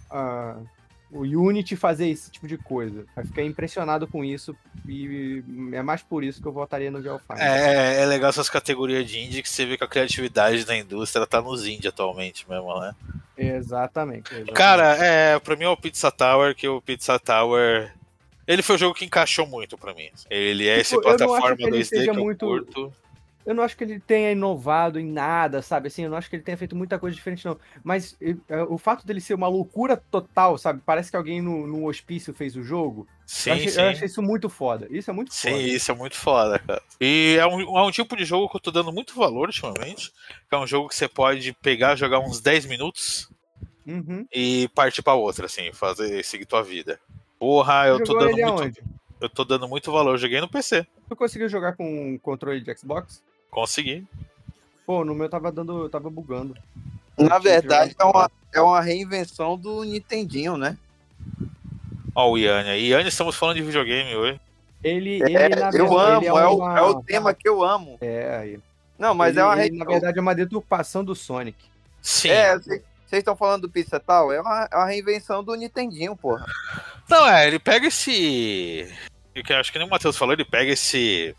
ah, o Unity fazer esse tipo de coisa. Eu fiquei impressionado com isso e é mais por isso que eu votaria no Viewfinder. É, é legal essas categorias de indie que você vê que a criatividade da indústria tá nos indie atualmente mesmo, né? Exatamente. exatamente. Cara, é, pra mim é o Pizza Tower, que o Pizza Tower Ele foi o jogo que encaixou muito pra mim. Ele é esse Tipo, não acho plataforma que ele 2D seja que eu muito- curto. Eu não acho que ele tenha inovado em nada, sabe? Assim, eu não acho que ele tenha feito muita coisa diferente, não. Mas eh, o fato dele ser uma loucura total, sabe? Parece que alguém no, no hospício fez o jogo. Sim, eu, achei, sim. eu achei isso muito foda. Isso é muito Sim, foda. isso é muito foda, cara. E é um, é um tipo de jogo que eu tô dando muito valor ultimamente. Que é um jogo que você pode pegar, jogar uns 10 minutos Uhum. e partir pra outra, assim, fazer, seguir tua vida. Porra, eu tô dando muito. aonde? Eu tô dando muito valor. Eu joguei no PC. Tu conseguiu jogar com um controle de Xbox? Consegui. Pô, no meu tava dando. tava bugando. Na verdade, é uma, é uma reinvenção do Nintendinho, né? Ó, o Iane aí. Iane, estamos falando de videogame hoje. Ele, É, ele na eu verdade, amo, ele é, o, uma- é o tema que eu amo. É, aí. Não, mas ele, é uma ele, na verdade, é uma deturpação do Sonic. Sim. É, vocês estão falando do Pizza Tal? É uma, é uma reinvenção do Nintendinho, porra. Não, é, ele pega esse. eu acho que nem o Matheus falou, ele pega esse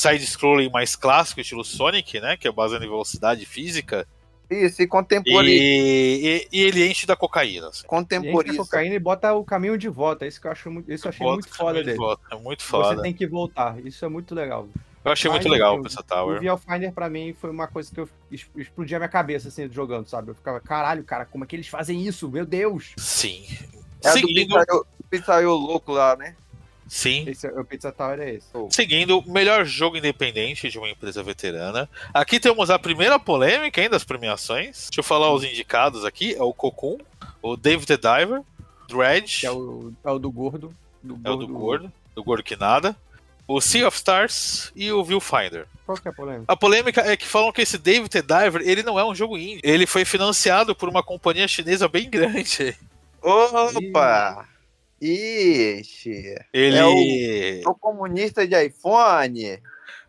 side-scrolling mais clássico, estilo Sonic, né? Que é baseado em velocidade física. Isso, e contempori... E, e- e ele enche da cocaína. Assim. E enche a contemporiza. cocaína e bota o caminho de volta. Isso que eu acho muito, isso eu achei Bota muito o foda caminho de dele. volta, É muito Você foda. tem que voltar. Isso é muito legal. Eu achei Mas, muito legal o assim, Pizza O Tower. Viewfinder pra mim foi uma coisa que eu explodia a minha cabeça assim jogando, sabe? Eu ficava, caralho, cara, como é que eles fazem isso? Meu Deus! Sim. É Seguindo, do pizzaiolo louco lá, né? Sim. Esse, é- o Pizza Tower é esse. Seguindo, melhor jogo independente de uma empresa veterana. Aqui temos a primeira polêmica ainda das premiações. Deixa eu falar os indicados aqui. É o Cocoon, o Dave the Diver, Dredge, Que é o, é o do gordo. Do é o do gordo, do gordo que nada, o Sea of Stars e o Viewfinder. Qual que é a polêmica? A polêmica é que falam que esse Dave the Diver, ele não é um jogo indie. Ele foi financiado por uma companhia chinesa bem grande. Opa! Ixi! Ele... Sou comunista de iPhone.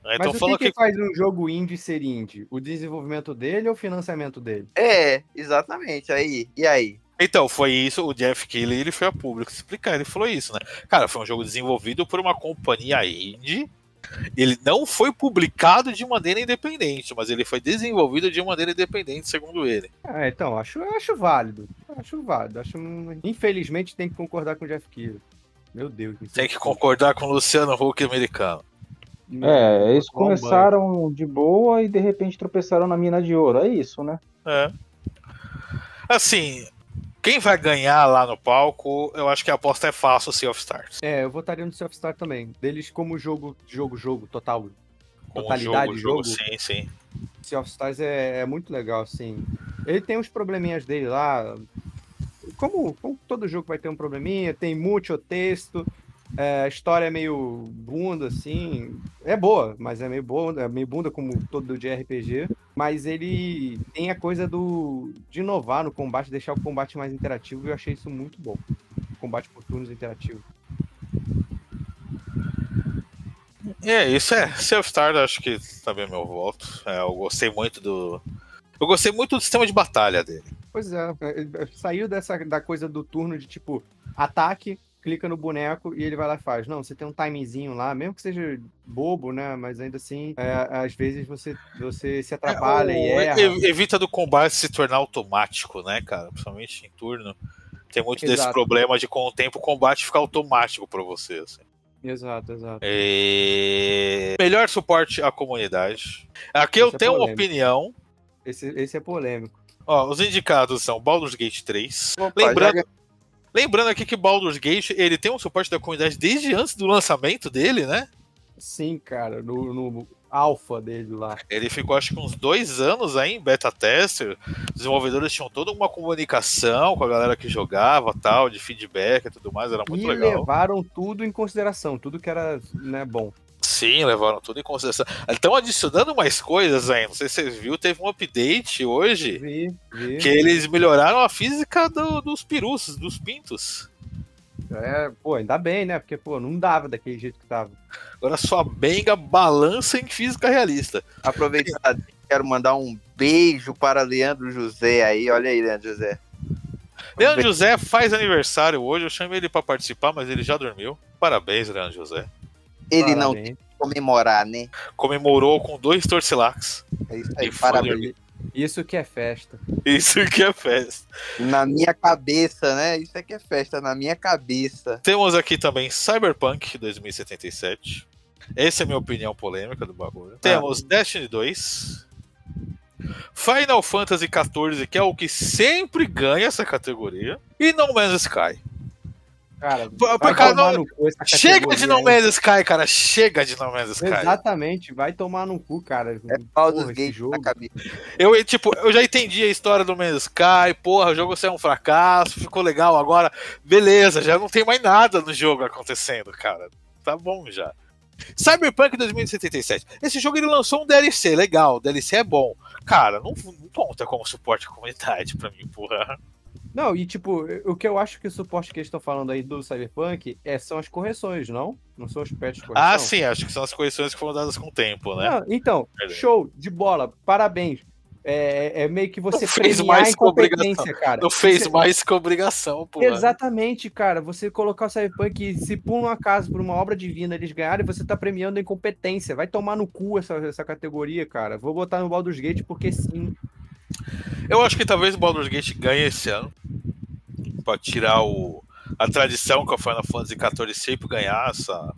Mas Então o que, que que... faz um jogo indie ser indie? O desenvolvimento dele ou o financiamento dele? É, exatamente. Aí, e aí? Então, foi isso, o Jeff Keighley, ele foi a público explicar, ele falou isso, né? Cara, foi um jogo desenvolvido por uma companhia indie, ele não foi publicado de maneira independente, mas ele foi desenvolvido de maneira independente, segundo ele. Ah, então, acho, acho válido. Acho válido. Acho, infelizmente tem que concordar com o Jeff Keighley. Meu Deus. me Tem que concordar com o Luciano Huck americano. É, eles começaram de boa e de repente tropeçaram na mina de ouro. É isso, né? É. Assim, quem vai ganhar lá no palco, eu acho que a aposta é fácil, Sea of Stars. É, eu votaria no Self Star também. Deles como jogo, jogo, jogo, total. Totalidade de jogo. Sim, sim. Sea of Stars é, é muito legal, assim. Ele tem uns probleminhas dele lá. Como, como todo jogo vai ter um probleminha, tem muito texto, é, a história é meio bunda, assim. É boa, mas é meio bunda, é meio bunda como todo de RPG. Mas ele tem a coisa do de inovar no combate, deixar o combate mais interativo, e eu achei isso muito bom. Combate por turnos interativo. É, isso é. Sea of Stars, acho que também é meu voto. É, eu gostei muito do. Eu gostei muito do sistema de batalha dele. Pois é, é, é, saiu dessa da coisa do turno de tipo ataque, clica no boneco e ele vai lá e faz. Não, você tem um timezinho lá, mesmo que seja bobo, né? Mas ainda assim, é, às vezes você, você se atrapalha É, o- erra. e- Evita do combate se tornar automático, né, cara? Principalmente em turno. Tem muito desse Exato. problema de com o tempo o combate ficar automático pra você. assim. Exato, exato. E... Melhor suporte à comunidade. Aqui eu Esse é tenho uma opinião. Esse, esse é polêmico. Ó, os indicados são Baldur's Gate 3. Opa, Lembrando, lembrando aqui que Baldur's Gate ele tem um suporte da comunidade desde antes do lançamento dele, né? Sim, cara, no, no alpha dele lá. Ele ficou acho que uns dois anos aí em beta tester. Os desenvolvedores tinham toda uma comunicação com a galera que jogava, tal, de feedback e tudo mais, era muito e legal. levaram tudo em consideração, tudo que era né, bom. Sim, levaram tudo em consideração. Estão adicionando mais coisas aí. Não sei se vocês viram, teve um update hoje Vi, vi. que eles melhoraram a física do- dos perus, dos pintos. É, pô, ainda bem, né? Porque, pô, não dava daquele jeito que tava. Agora sua benga balança em física realista. Aproveitar, quero mandar um beijo para Leandro José aí. Olha aí, Leandro José. Leandro José faz aniversário hoje. Eu chamei ele pra participar, mas ele já dormiu. Parabéns, Leandro José. Ele não Parabéns. tem que comemorar, né? Comemorou com dois torcilacs. É isso aí, parabéns. Isso que é festa. Isso que é festa. Na minha cabeça, né? Isso é que é festa, na minha cabeça. Temos aqui também Cyberpunk 2077. Essa é a minha opinião polêmica do bagulho. Temos Destiny 2. Final Fantasy XIV, que é o que sempre ganha essa categoria. E No Man's Sky. Cara, não- no cu essa Chega de No aí. Man's Sky, cara. Chega de No Man's Sky. Exatamente, vai tomar no cu, cara. É pau dos gays jogo. na cabeça. Eu, tipo, eu já entendi a história do Man's Sky, porra, o jogo saiu um fracasso, ficou legal, agora, beleza, já não tem mais nada no jogo acontecendo, cara. Tá bom já. Cyberpunk 2077. Esse jogo ele lançou um DLC, legal, o DLC é bom. Cara, não, não conta como suporte à comunidade pra mim, porra. Não, e tipo, o que eu acho que o suporte que eles estão falando aí do Cyberpunk é, são as correções, não? Não são os patches de correção? Ah, sim, acho que são as correções que foram dadas com o tempo, né? Não, então, show, de bola, parabéns. É, é meio que você Não fez mais a incompetência, cara. Não fez Você- mais que obrigação, porra. Exatamente, cara. Você colocar o Cyberpunk e se por um acaso, por uma obra divina, eles ganharem, você tá premiando a incompetência. Vai tomar no cu essa, essa categoria, cara. Vou botar no Baldur's Gate porque sim. Eu acho que talvez o Baldur's Gate ganhe esse ano. Pode tirar o, a tradição que o Final Fantasy XIV sempre ganhar essa,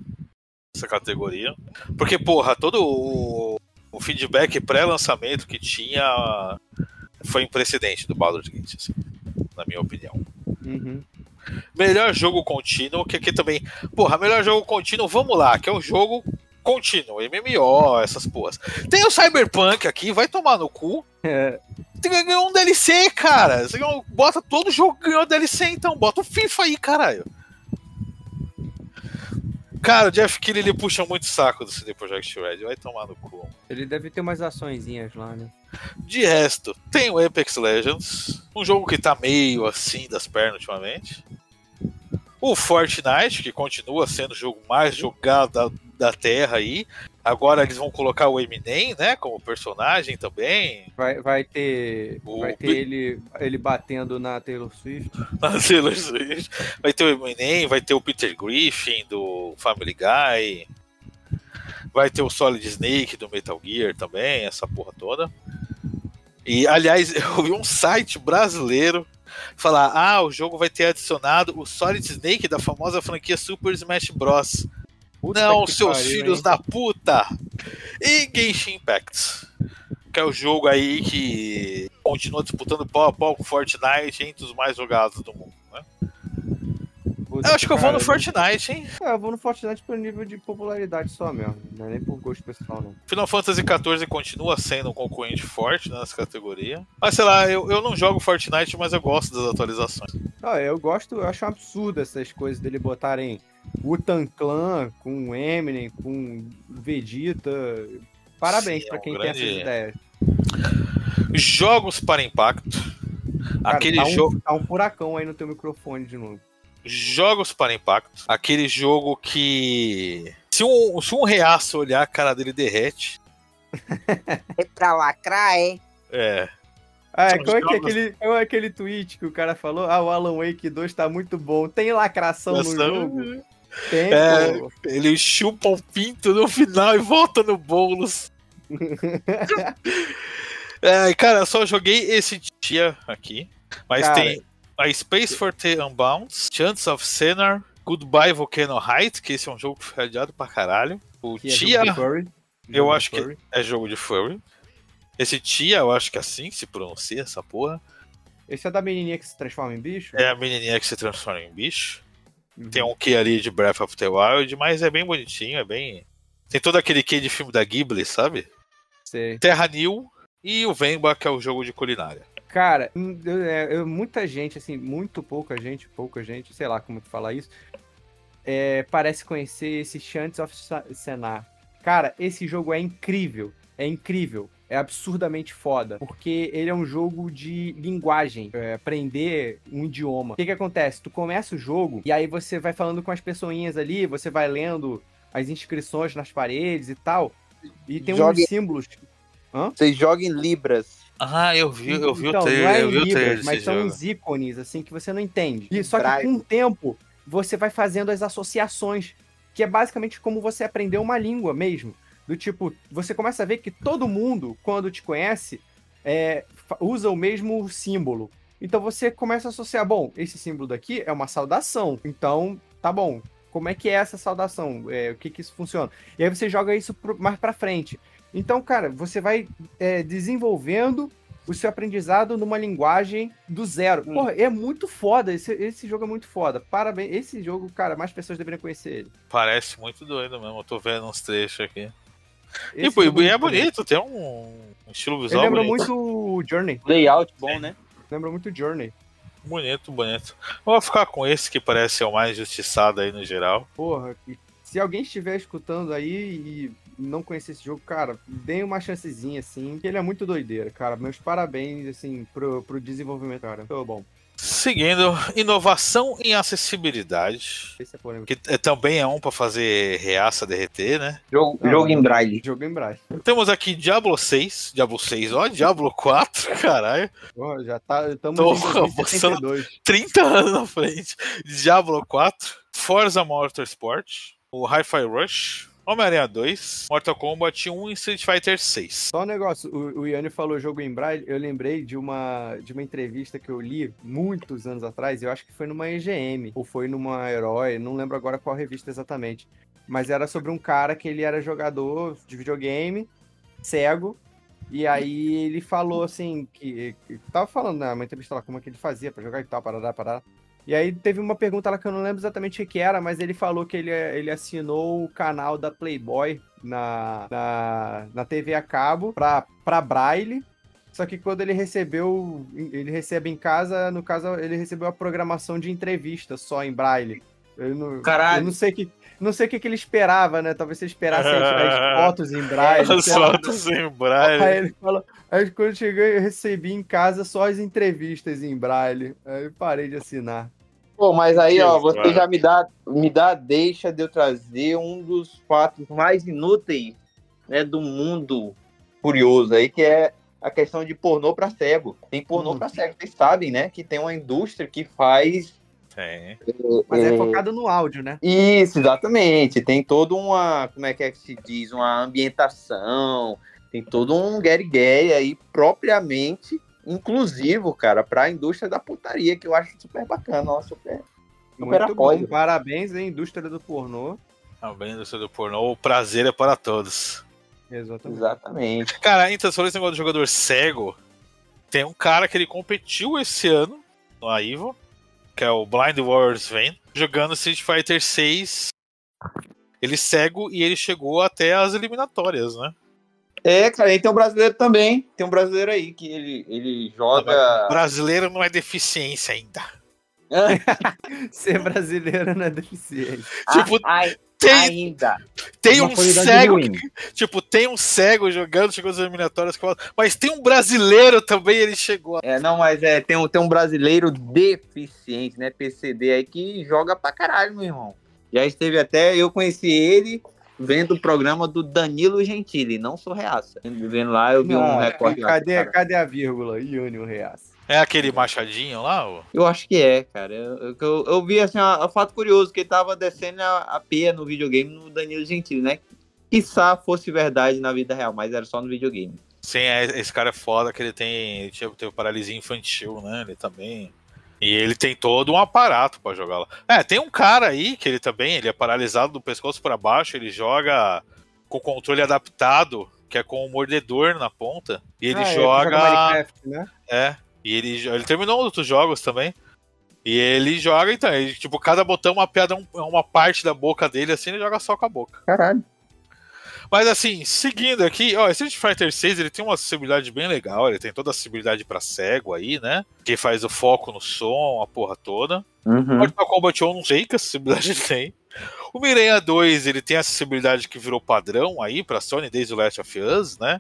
essa categoria. Porque, porra, todo o, o feedback pré-lançamento que tinha foi imprecedente do Baldur's Gate, assim, na minha opinião. Uhum. Melhor jogo contínuo, que aqui também. Porra, melhor jogo contínuo, vamos lá, que é o jogo contínuo, MMO, essas porras. Tem o Cyberpunk aqui, vai tomar no cu. É, que ganhar um DLC, cara. Você ganhou- bota todo jogo que ganhou DLC, então. Bota o FIFA aí, caralho. Cara, o Jeff Keighley ele puxa muito saco do CD Projekt Red. Vai tomar no cu. ele deve ter umas açõezinhas lá, né? De resto, tem o Apex Legends. Um jogo que tá meio assim das pernas ultimamente. O Fortnite, que continua sendo o jogo mais jogado da, da Terra aí. Agora eles vão colocar o Eminem, né? Como personagem também. Vai, vai ter, O vai ter ele, ele batendo na Taylor Swift. [laughs] na Taylor Swift. Vai ter o Eminem, vai ter o Peter Griffin do Family Guy. Vai ter o Solid Snake do Metal Gear também, essa porra toda. E, aliás, [laughs] eu vi um site brasileiro falar: ah, o jogo vai ter adicionado o Solid Snake da famosa franquia Super Smash Bros. Puta Não, seus pariu, filhos hein? da puta! E Genshin Impact, que é o jogo aí que continua disputando pau a pau com Fortnite entre os mais jogados do mundo, né? Puta Eu acho que eu vou no. Fortnite, hein? É, eu vou no Fortnite pelo nível de popularidade só mesmo. Não é nem por gosto pessoal, não. Final Fantasy XIV continua sendo um concorrente forte né, nessa categoria. Mas sei lá, eu, eu não jogo Fortnite, mas eu gosto das atualizações. Ah, eu gosto, eu acho um absurdo essas coisas dele botarem Wutan Clan com Eminem, com Vegeta. Parabéns Sim, é pra um quem grande- tem essas ideias. Jogos para impacto. Cara, Aquele tá, jogo. um, tá um furacão aí no teu microfone de novo. Jogos para impacto. Aquele jogo que. Se um, se um reaço olhar, a cara dele derrete. [laughs] É pra lacrar, é? É. Ah, é, que é aquele, qual é aquele tweet que o cara falou? Ah, o Alan Wake 2 tá muito bom. Tem lacração no jogo? Tem, É. pô. Ele chupa o pinto no final e volta no Boulos. [laughs] é, cara, eu só joguei esse dia aqui. Mas Cara. tem a Space for the Unbound, Chance of Sinner, Goodbye Volcano Heights, que esse é um jogo que foi adiado pra caralho. O Que é Tia furry. eu Jogo acho que- é jogo de furry. Esse Tia, eu acho que é assim que se pronuncia essa porra. Esse é da menininha que se transforma em bicho? É a menininha que se transforma em bicho. Uhum. Tem um que ali de Breath of the Wild, mas é bem bonitinho, é bem. Tem todo aquele que de filme da Ghibli, sabe? Sei. Terra New e o Venba, que é o jogo de culinária. Cara, é, muita gente, assim, muito pouca gente, pouca gente, sei lá como que fala isso, é, parece conhecer esse Chants of Senar. Cara, esse jogo é incrível, é incrível, é absurdamente foda, porque ele é um jogo de linguagem, é, aprender um idioma. O que que acontece? Tu começa o jogo e aí você vai falando com as pessoinhas ali, você vai lendo as inscrições nas paredes e tal, e tem Jogue- uns símbolos... Vocês jogam em Libras. Ah, eu vi, eu vi então, o não é trailer, em eu vi o trailer mas são jogo. uns ícones, assim, que você não entende. E, só que com o tempo, você vai fazendo as associações, que é basicamente como você aprender uma língua mesmo. Do tipo, você começa a ver que todo mundo, quando te conhece, é, usa o mesmo símbolo. Então você começa a associar, bom, esse símbolo daqui é uma saudação. Então, tá bom. Como é que é essa saudação? É, o que que isso funciona? E aí você joga isso pro- mais pra frente. Então, cara, você vai é, desenvolvendo o seu aprendizado numa linguagem do zero. Hum. Porra, é muito foda. Esse, esse jogo é muito foda. Parabéns. Esse jogo, cara, mais pessoas deveriam conhecer ele. Parece muito doido mesmo. Eu tô vendo uns trechos aqui. E, Esse pô, jogo e é muito bonito, tem um, estilo Ele visual lembra bonito. muito o Journey. Layout bom, né? Lembra muito o Journey. Bonito, bonito. Eu vou ficar com esse que parece ser o mais justiçado aí no geral. Porra, e se alguém estiver escutando aí e não conhecer esse jogo, cara, deem uma chancezinha, assim, que ele é muito doideira, cara. Meus parabéns, assim, pro, pro desenvolvimento, cara. Muito bom. Seguindo, inovação em acessibilidade. Esse é. Que é- também é um pra fazer reaça derreter, né? Jogo, Não, jogo em braille. Jogo em braille. Temos aqui Diablo 6, Diablo 6, ó, Diablo 4, [laughs] caralho, Porra, já tá. Estamos 2072. 30 anos na frente. Diablo 4, Forza Motorsport, o Hi-Fi Rush, Homem-Aranha 2, Mortal Kombat 1 e Street Fighter 6. Só um negócio, o, o Yanni falou jogo em braille, eu lembrei de uma, de uma entrevista que eu li muitos anos atrás, eu acho que foi numa EGM, ou foi numa Herói, não lembro agora qual revista exatamente, mas era sobre um cara que ele era jogador de videogame, cego, e aí ele falou assim, que, que tava falando, né, uma entrevista lá, como é que ele fazia pra jogar e tal, parará, parará. E aí teve uma pergunta lá que eu não lembro exatamente o que era, mas ele falou que ele, ele assinou o canal da Playboy na, na, na TV a cabo pra, pra Braille. Só que quando ele recebeu, ele recebe em casa, no caso, ele recebeu a programação de entrevista só em Braille. Eu não, Caralho. eu não sei o que, não sei o que, que ele esperava, né? Talvez ele esperasse as, as [laughs] fotos em Braille. As fotos em braille. Aí ele falou, aí quando cheguei, eu recebi em casa só as entrevistas em Braille. Aí eu parei de assinar. Pô, mas aí, ó, você cara. já me dá, me dá deixa de eu trazer um dos fatos mais inúteis né, do mundo curioso aí, que é a questão de pornô pra cego. Tem pornô Hum. pra cego, vocês sabem, né? Que tem uma indústria que faz. Tem. Mas é é, focado no áudio, né? Isso, exatamente. Tem toda uma, como é que, é que se diz, uma ambientação, tem todo um gueriguei aí propriamente inclusivo, cara, para a indústria da putaria, que eu acho super bacana, ó, super, super Muito apoio. bom. Parabéns à indústria do pornô. A indústria do pornô, o prazer é para todos. Exatamente. Exatamente. Cara, então, sobre esse negócio do jogador cego, tem um cara que ele competiu esse ano no Ivo, que é o Blind Warriors Van, jogando Street Fighter 6. Ele cego e ele chegou até as eliminatórias, né? É, cara, e tem um brasileiro também. Tem um brasileiro aí que ele, ele joga. Brasileiro não é deficiência ainda. [laughs] Ser brasileiro não é deficiente. [laughs] Tipo, Ai, Tem, ainda. tem Uma um cego, ruim. tipo, tem um cego jogando, chegou nas eliminatórias, que mas tem um brasileiro também, ele chegou. É, não, mas é, tem um, tem um brasileiro deficiente, né? PCD aí que joga pra caralho, meu irmão. Já esteve até, eu conheci ele vendo o programa do Danilo Gentili, não sou reaça. Vendo lá, eu vi um Não, recorte lá. cadê, cara. cadê a vírgula? Iônio Reaça. É aquele machadinho lá, ó. Eu acho que é, cara. Eu, eu, eu vi assim, um fato curioso, que ele tava descendo a, a peia no videogame no Danilo Gentili, né? Quiçá fosse verdade na vida real, mas era só no videogame. Sim, é- esse cara é foda que ele tem, teve paralisia infantil, né? Ele também. E ele tem todo um aparato pra jogar lá. É, tem um cara aí que ele também, ele é paralisado do pescoço pra baixo, ele joga com controle adaptado, que é com o mordedor na ponta. E ele Ah, joga. Minecraft, né? É. E ele, ele terminou outros jogos também. E ele joga, então, ele, tipo, cada botão é um- é uma parte da boca dele, assim, ele joga só com a boca. Caralho. Mas assim, seguindo aqui, ó, Street Fighter 6 ele tem uma acessibilidade bem legal, ele tem toda a acessibilidade pra cego aí, né? Que faz o foco no som, a porra toda. Uhum. Mortal Kombat 1 eu não sei que acessibilidade ele [laughs] tem. O Miranha 2 ele tem a acessibilidade que virou padrão aí pra Sony desde o Last of Us, né?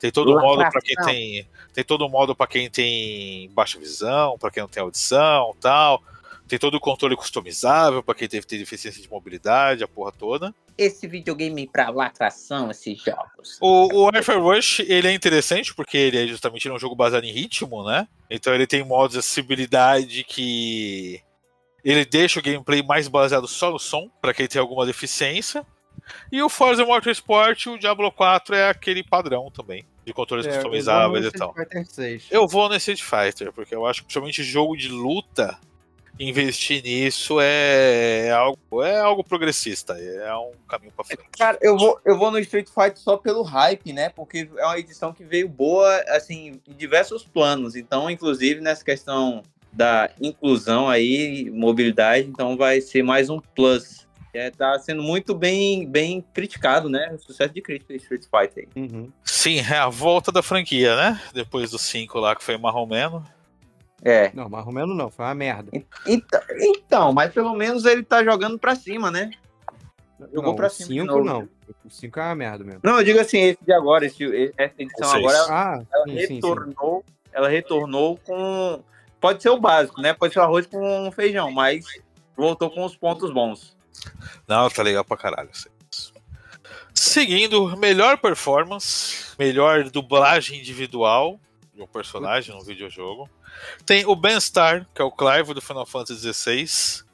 Tem todo o modo pra quem tem, tem todo o modo para quem tem baixa visão, pra quem não tem audição, tal. Tem todo o controle customizável pra quem teve tem deficiência de mobilidade, a porra toda. Esse videogame pra lacração, esses jogos. O, o Warfare Rush, ele é interessante porque ele é justamente é um jogo baseado em ritmo, né? Então ele tem modos de acessibilidade que ele deixa o gameplay mais baseado só no som, pra quem tem alguma deficiência. E o Forza Motorsport, o Diablo 4 é aquele padrão também. de controles É, eu vou no customizáveis e tal. Fighter 6. Eu vou no Street Fighter, porque eu acho que principalmente jogo de luta, investir nisso é, é algo, é algo progressista, é um caminho pra frente. Cara, eu vou, eu vou no Street Fighter só pelo hype, né? Porque é uma edição que veio boa, assim, em diversos planos. Então, inclusive, nessa questão da inclusão aí, mobilidade, então vai ser mais um plus. É, tá sendo muito bem, bem criticado, né? O sucesso de crítica do Street Fighter. aí. Uhum. Sim, é a volta da franquia, né? Depois do 5 lá, que foi marromeno. É. Não, mais ou menos não, foi uma merda. Então, então, mas pelo menos ele tá jogando pra cima, né? Jogou não, pra cima de 5 novo. não. O 5 é uma merda mesmo. Não, eu digo assim, esse de agora, esse, essa edição agora, ela, Ah, ela sim, sim, sim. retornou, ela retornou com. Pode ser o básico, né? Pode ser o arroz com feijão, mas voltou com os pontos bons. Não, tá legal pra caralho. Seguindo, melhor performance, melhor dublagem individual de um personagem no videojogo. Tem o Ben Starr, que é o Clive do Final Fantasy XVI.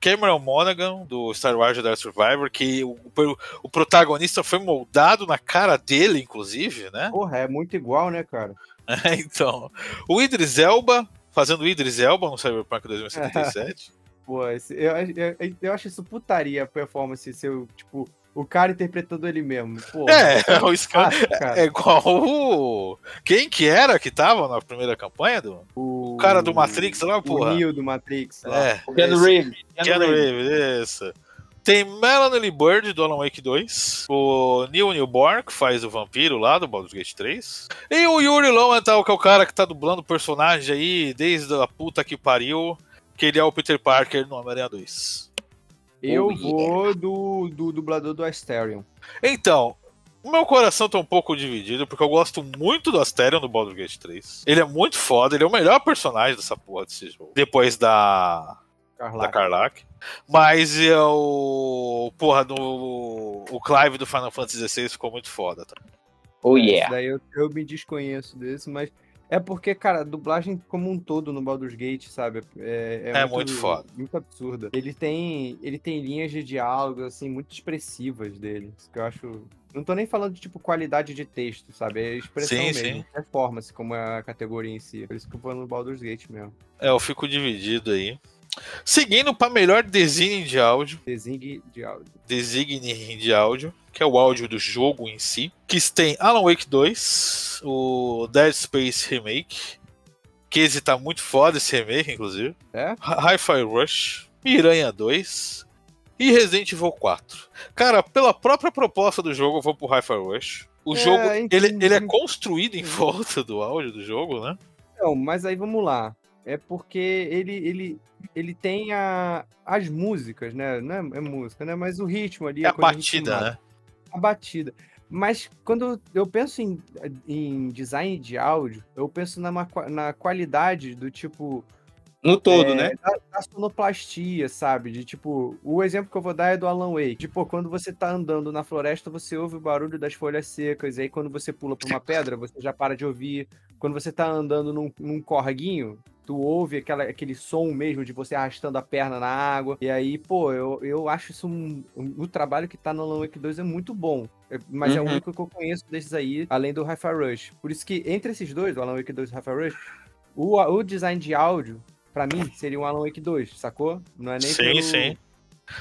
Cameron Monaghan, do Star Wars Jedi Survivor, que o, o- o protagonista foi moldado na cara dele, inclusive, né? Porra, é muito igual, né, cara? [laughs] então, o Idris Elba, fazendo o Idris Elba no Cyberpunk 2077. [laughs] Pô, esse- eu, eu, eu acho isso putaria a performance, seu, tipo, o cara interpretando ele mesmo. Pô, é, [laughs] o Scar cara. é igual o... Quem que era que tava na primeira campanha do... o, o cara do Matrix lá, o porra? Neo do Matrix. lá. É, O Keanu esse. Reeves. Keanu Reeves, isso. Tem Melanie Bird do Alan Wake 2, o Neil Newborn, que faz o vampiro lá do Baldur's Gate 3, e o Yuri Lowenthal, que é o cara que tá dublando o personagem aí desde a puta que pariu, que ele é o Peter Parker no Homem-Aranha 2. Eu Oh, yeah. vou do, do dublador do Asterion. Então, o meu coração tá um pouco dividido, porque eu gosto muito do Asterion do Baldur's Gate 3. Ele é muito foda, ele é o melhor personagem dessa porra desse jogo. Depois da, da Carla. Carlac. Mas é o. Porra, do. O Clive do Final Fantasy XVI ficou muito foda. Tá? Oh Esse yeah. daí eu, eu me desconheço desse, mas é porque, cara, a dublagem como um todo no Baldur's Gate, sabe? É, É muito foda. Muito absurda. Ele tem, ele tem linhas de diálogo, assim, muito expressivas dele. Que eu acho. Não tô nem falando de, tipo, qualidade de texto, sabe? É expressão Sim, mesmo. sim. Performance, como é a categoria em si. Por isso que eu vou no Baldur's Gate mesmo. É, eu fico dividido aí. Seguindo para melhor design de áudio, Design de áudio. designe de áudio, que é o áudio do jogo em si, que tem Alan Wake 2, o Dead Space Remake, que esse tá muito foda esse remake, inclusive. É? Hi- Hi-Fi Rush, Miranha 2 e Resident Evil 4. Cara, pela própria proposta do jogo, eu vou pro Hi-Fi Rush. O É, jogo, entendi. ele, ele é construído em volta do áudio do jogo, né? Não, mas aí vamos lá. É porque ele, ele, ele tem a, as músicas, né? Não é, é música, né? Mas o ritmo ali. É a batida, ritmada. né? A batida. Mas quando eu penso em, em design de áudio, eu penso qua- na qualidade do tipo. No todo, é, né? Da, da sonoplastia, sabe? De tipo, o exemplo que eu vou dar é do Alan Wake. Tipo, quando você tá andando na floresta, você ouve o barulho das folhas secas. E aí, quando você pula pra uma pedra, você já para de ouvir. Quando você tá andando num, num corguinho, tu ouve aquela, aquele som mesmo de você arrastando a perna na água. E aí, pô, eu, eu acho isso um, um- O trabalho que tá no Alan Wake 2 é muito bom. É- Mas é o Uhum. único que eu conheço desses aí, além do Hi-Fi Rush. Por isso que entre esses dois, o Alan Wake 2 e o Hi-Fi Rush, o, o design de áudio, pra mim, seria um Alan Wake 2, sacou? Não é nem Sim, pelo- sim.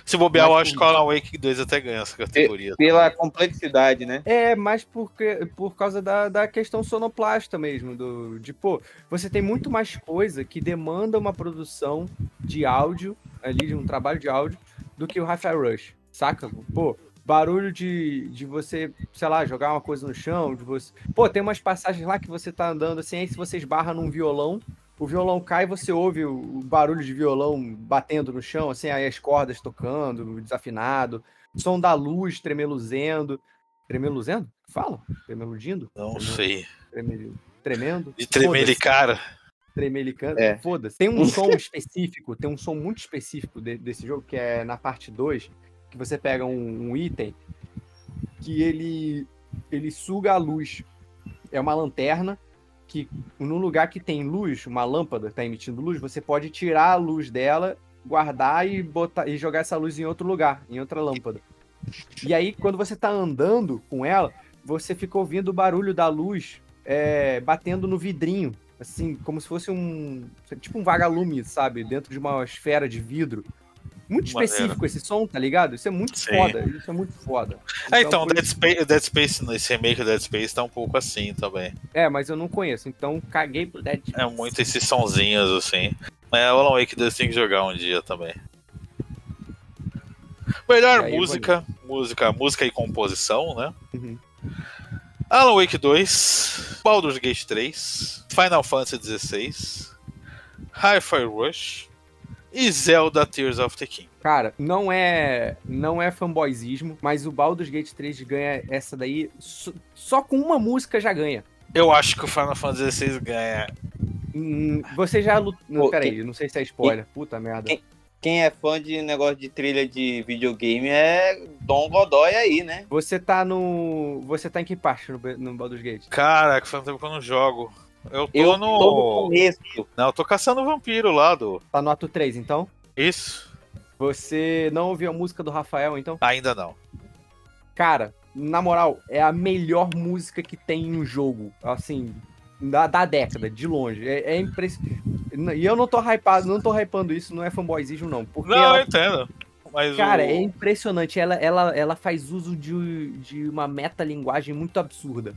Se bobear, eu acho que o Alan Wake 2 até ganha essa categoria. Pela complexidade, né? É, mas porque, por causa da, da questão sonoplasta mesmo, do, de, pô, você tem muito mais coisa que demanda uma produção de áudio, ali, de um trabalho de áudio, do que o Hi-Fi Rush, saca? Pô, barulho de, de você, sei lá, jogar uma coisa no chão, de você... Pô, tem umas passagens lá que você tá andando assim, aí se você esbarra num violão, o violão cai e você ouve o, o barulho de violão batendo no chão, assim, aí as cordas tocando, desafinado, som da luz tremeluzendo. Tremeluzendo? Fala? Tremeludindo? Não Tremendo. sei. Tremendo. Tremendo? De tremer de Foda-se. cara. Tremelicando. É. Foda-se. Tem um [laughs] som específico, tem um som muito específico de- desse jogo, que é na parte 2, que você pega um, um item que ele, ele suga a luz. É uma lanterna que, no lugar que tem luz, uma lâmpada está emitindo luz, você pode tirar a luz dela, guardar e, botar, e jogar essa luz em outro lugar, em outra lâmpada. E aí, quando você tá andando com ela, você fica ouvindo o barulho da luz é, batendo no vidrinho, assim, como se fosse um. Tipo um vagalume, sabe? Dentro de uma esfera de vidro. Muito Maneiro. específico esse som, tá ligado? Isso é muito Sim. foda. Isso é muito foda. É, então, por Dead Space, Dead Space, esse remake do Dead Space tá um pouco assim também. É, mas eu não conheço, então caguei pro Dead É muito esses sonzinhos assim. É, o Alan Wake 2 tem que jogar um dia também. Melhor aí, música, música, música e composição, né? Uhum. Alan Wake 2, Baldur's Gate 3, Final Fantasy 16, Hi-Fi Rush e Zelda Tears of the King. Cara, não é não é fanboyzismo, mas o Baldur's Gate 3 ganha essa daí só, só com uma música já ganha. Eu acho que o Final Fantasy 16 ganha. Hum, você já lutou. Pô, Peraí, não sei se é spoiler. Puta merda. Quem- Quem é fã de negócio de trilha de videogame é Dom Godoy aí, né? Você tá no. Você tá em que parte no, no Baldur's Gate? Cara, que faz um tempo que eu não jogo. Eu tô Eu no. tô no começo. Não, eu tô caçando o vampiro lá do. Tá no ato 3, então? Isso? Você não ouviu a música do Rafael, então? Ainda não. Cara, na moral, é a melhor música que tem no jogo. Assim, da, da década, de longe. É, é impressionante. E eu não tô hypado, não tô hypando isso, não é fanboyzismo, não. Porque Não, ela eu entendo. Mas Cara, o... é impressionante. Ela, ela, ela faz uso de, de uma metalinguagem muito absurda.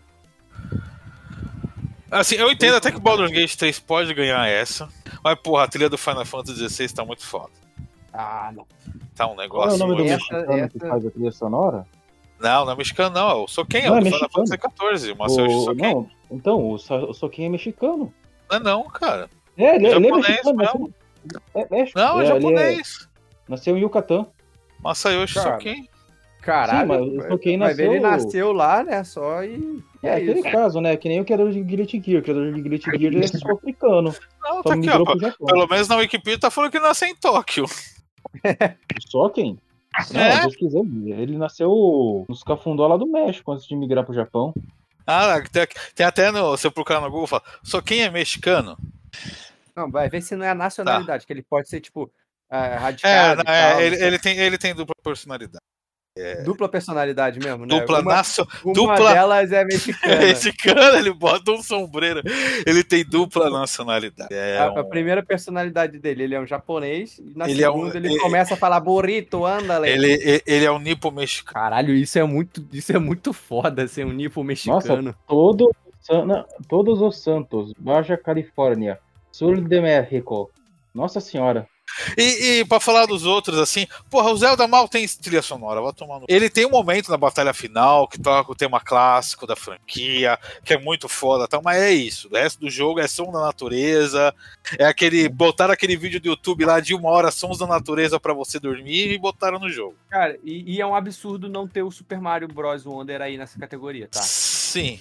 Assim, eu entendo até que o Baldur's Gate 3 pode ganhar essa. Mas, porra, a trilha do Final Fantasy XVI tá muito foda. Ah, não. Tá um Qual é o negócio. nome do muito- essa- mexicano que faz a trilha sonora? Não, não é mexicano, não. Eu sou quem? É o é do Final mexicano. Fantasy XIV. O O- Soken. Não, então, o, Sa- o é mexicano. Não é não, cara. É, ele, ele é Japonês mexicano. mesmo. Nasceu, é México. Não, é, ele japonês. nasceu em Yucatán. Masayoshi Soken. Caralho. Sim, mas Vai ver, ele nasceu- nasceu lá, né? Só e. É, É aquele isso. caso, né? Que nem o criador de Guilty Gear. O criador de Guilty Gear ele é [laughs] sul-africano. Não, Só tá aqui, ó. Pelo menos na Wikipedia tá falando que nasceu em Tóquio. [laughs] Só quem? Não, É? pesquisei. Ele nasceu nos cafundó lá do México antes de migrar pro Japão. Ah, tem, tem até no. Se eu procurar no Google, fala. Só quem é mexicano? Não, vai ver se não é a nacionalidade, que ele pode ser, tipo, é, É, radicado. e é, tal, ele, ele tem, ele tem dupla personalidade. Sei. Dupla personalidade mesmo, né? Dupla uma, nacio- uma dupla- delas é mexicana. [laughs] Esse cara, ele bota um sombreiro. Ele tem dupla nacionalidade. É a, a um- primeira personalidade dele, ele é um japonês, e na Ele é um- segunda ele ele- começa a falar burrito, andale. ele, ele é um nipo mexicano. Caralho, isso é muito, isso é muito foda ser um nipo mexicano. Todo, Sana- todos os Santos, Baja Califórnia, Sul de México. Nossa senhora. E, e pra falar dos outros, assim, porra, o Zelda mal tem trilha sonora, vai tomar no... Ele tem um momento na batalha final que toca o tema clássico da franquia, que é muito foda, tal, mas é isso. O resto do jogo é som da natureza, é aquele. Botaram aquele vídeo do YouTube lá de uma hora, sons da natureza pra você dormir e botaram no jogo. Cara, e, e é um absurdo não ter o Super Mario Bros. Wonder aí nessa categoria, tá? Sim.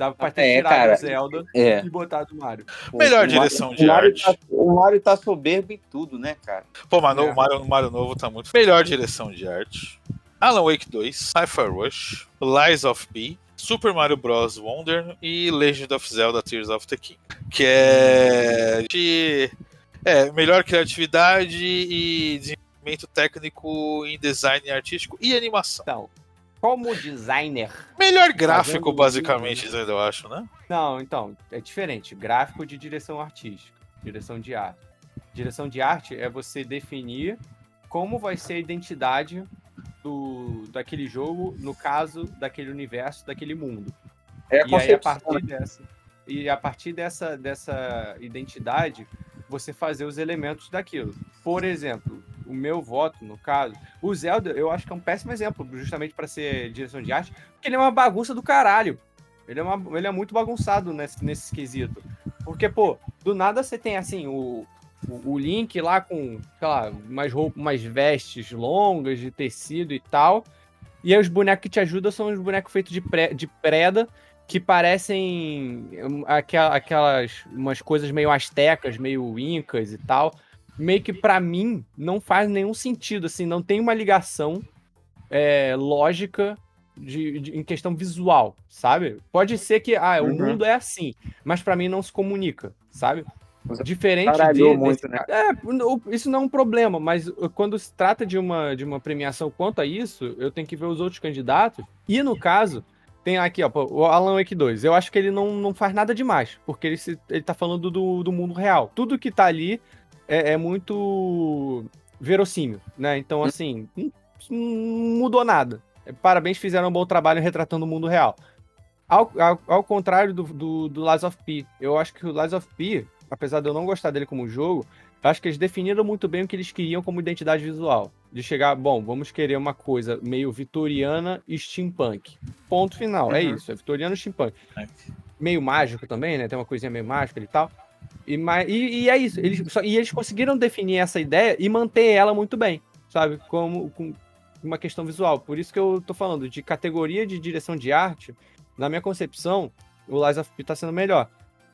Dava pra ter É, tirado cara. o Zelda É. e botado o Mario. Melhor O direção Mario- de Mario arte. tá- o Mario tá soberbo em tudo, né, cara? Pô, mas É. o Mario, o Mario novo tá muito. Melhor direção de arte. Alan Wake 2, Hi-Fi Rush, Lies of P, Super Mario Bros. Wonder e Legend of Zelda Tears of the King. Que é de. É, melhor criatividade e desenvolvimento técnico em design artístico e animação. Então, como designer. Melhor gráfico, basicamente, dizendo, eu acho, né? Não, então, é diferente. Gráfico de direção artística, direção de arte. Direção de arte é você definir como vai ser a identidade do, daquele jogo, no caso, daquele universo, daquele mundo. É a E aí, a concepção. partir dessa, e a partir dessa, dessa identidade, você fazer os elementos daquilo. Por exemplo, o meu voto, no caso, o Zelda, eu acho que é um péssimo exemplo, justamente para ser direção de arte, porque ele é uma bagunça do caralho. Ele é, uma, ele é muito bagunçado nesse, nesse quesito. Porque, pô, do nada você tem assim, o, o, o Link lá com, sei lá, umas roupas, umas vestes longas de tecido e tal. E aí os bonecos que te ajudam são os bonecos feitos de, pre, de preda, que parecem aqua- aquelas umas coisas meio astecas, meio incas e tal. Meio que pra mim não faz nenhum sentido, assim, não tem uma ligação é, lógica de, de- em questão visual, sabe? Pode ser que ah, o Uhum. mundo é assim, mas pra mim não se comunica, sabe? Você Diferente de, muito, desse- né? É, o- isso não é um problema, mas uh, quando se trata de uma, de uma premiação quanto a isso, eu tenho que ver os outros candidatos. E no caso, Tem aqui, ó, o Alan Wake 2. Eu acho que ele não, não faz nada demais, porque ele, se, ele tá falando do, do mundo real. Tudo que tá ali é, é muito verossímil, né? Então, assim, não, não mudou nada. Parabéns, fizeram um bom trabalho retratando o mundo real. Ao, ao, ao contrário do, do, do Lies of P, eu acho que o Lies of P, apesar de eu não gostar dele como jogo, acho que eles definiram muito bem o que eles queriam como identidade visual. De chegar, bom, vamos querer uma coisa meio vitoriana e steampunk. Ponto final, é Uhum. isso, é vitoriano e steampunk. É. Meio mágico também, né? Tem uma coisinha meio mágica e tal. E, e, e é isso, eles, só- e eles conseguiram definir essa ideia e manter ela muito bem, sabe? Como com uma questão visual. Por isso que eu tô falando de categoria de direção de arte, na minha concepção, o Lies of P tá sendo melhor.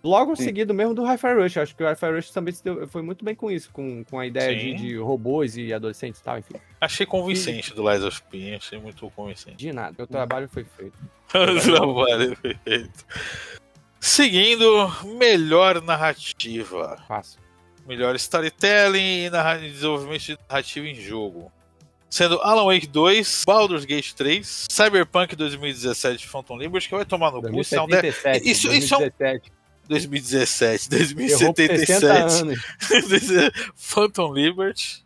Logo Sim. seguido mesmo do Hi-Fi Rush. Acho que o Hi-Fi Rush também deu- foi muito bem com isso, com, com a ideia de, de robôs e adolescentes e tal, enfim. Achei convincente do Lies of P, achei muito convincente. De nada. [laughs] O trabalho foi feito. O trabalho perfeito. Seguindo, melhor narrativa. Fácil. Melhor storytelling e narra- desenvolvimento de narrativa em jogo. Sendo Alan Wake 2, Baldur's Gate 3, Cyberpunk 2017 Phantom Liberty, que vai tomar no cu. se não der- 2077, Isso- isso é um- 2017. 2017, Errou por 60 2077. anos. [laughs] Phantom Liberty.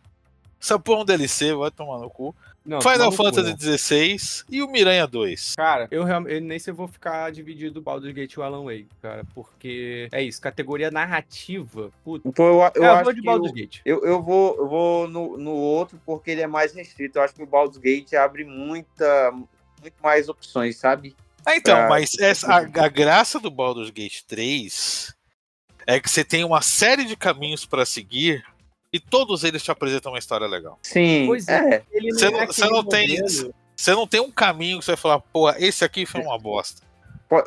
Essa porra é um DLC, vai tomar no cu. Não, Final Fantasy? XVI e o Miranha 2. Cara, eu, nem sei se vou ficar dividido o Baldur's Gate e o Alan Wake, cara, porque é isso, categoria narrativa. Puta, Então eu, eu é, eu acho vou de Baldur's Gate. Eu, eu vou, eu vou no, no outro porque ele é mais restrito. Eu acho que o Baldur's Gate abre muita, muito mais opções, sabe? Ah, então, Pra- mas essa, a, a graça do Baldur's Gate 3 é que você tem uma série de caminhos pra seguir e todos eles te apresentam uma história legal. Sim, Pois é. Ele Você é não- você não tem- Você não tem um caminho que você vai falar, pô, esse aqui foi uma bosta.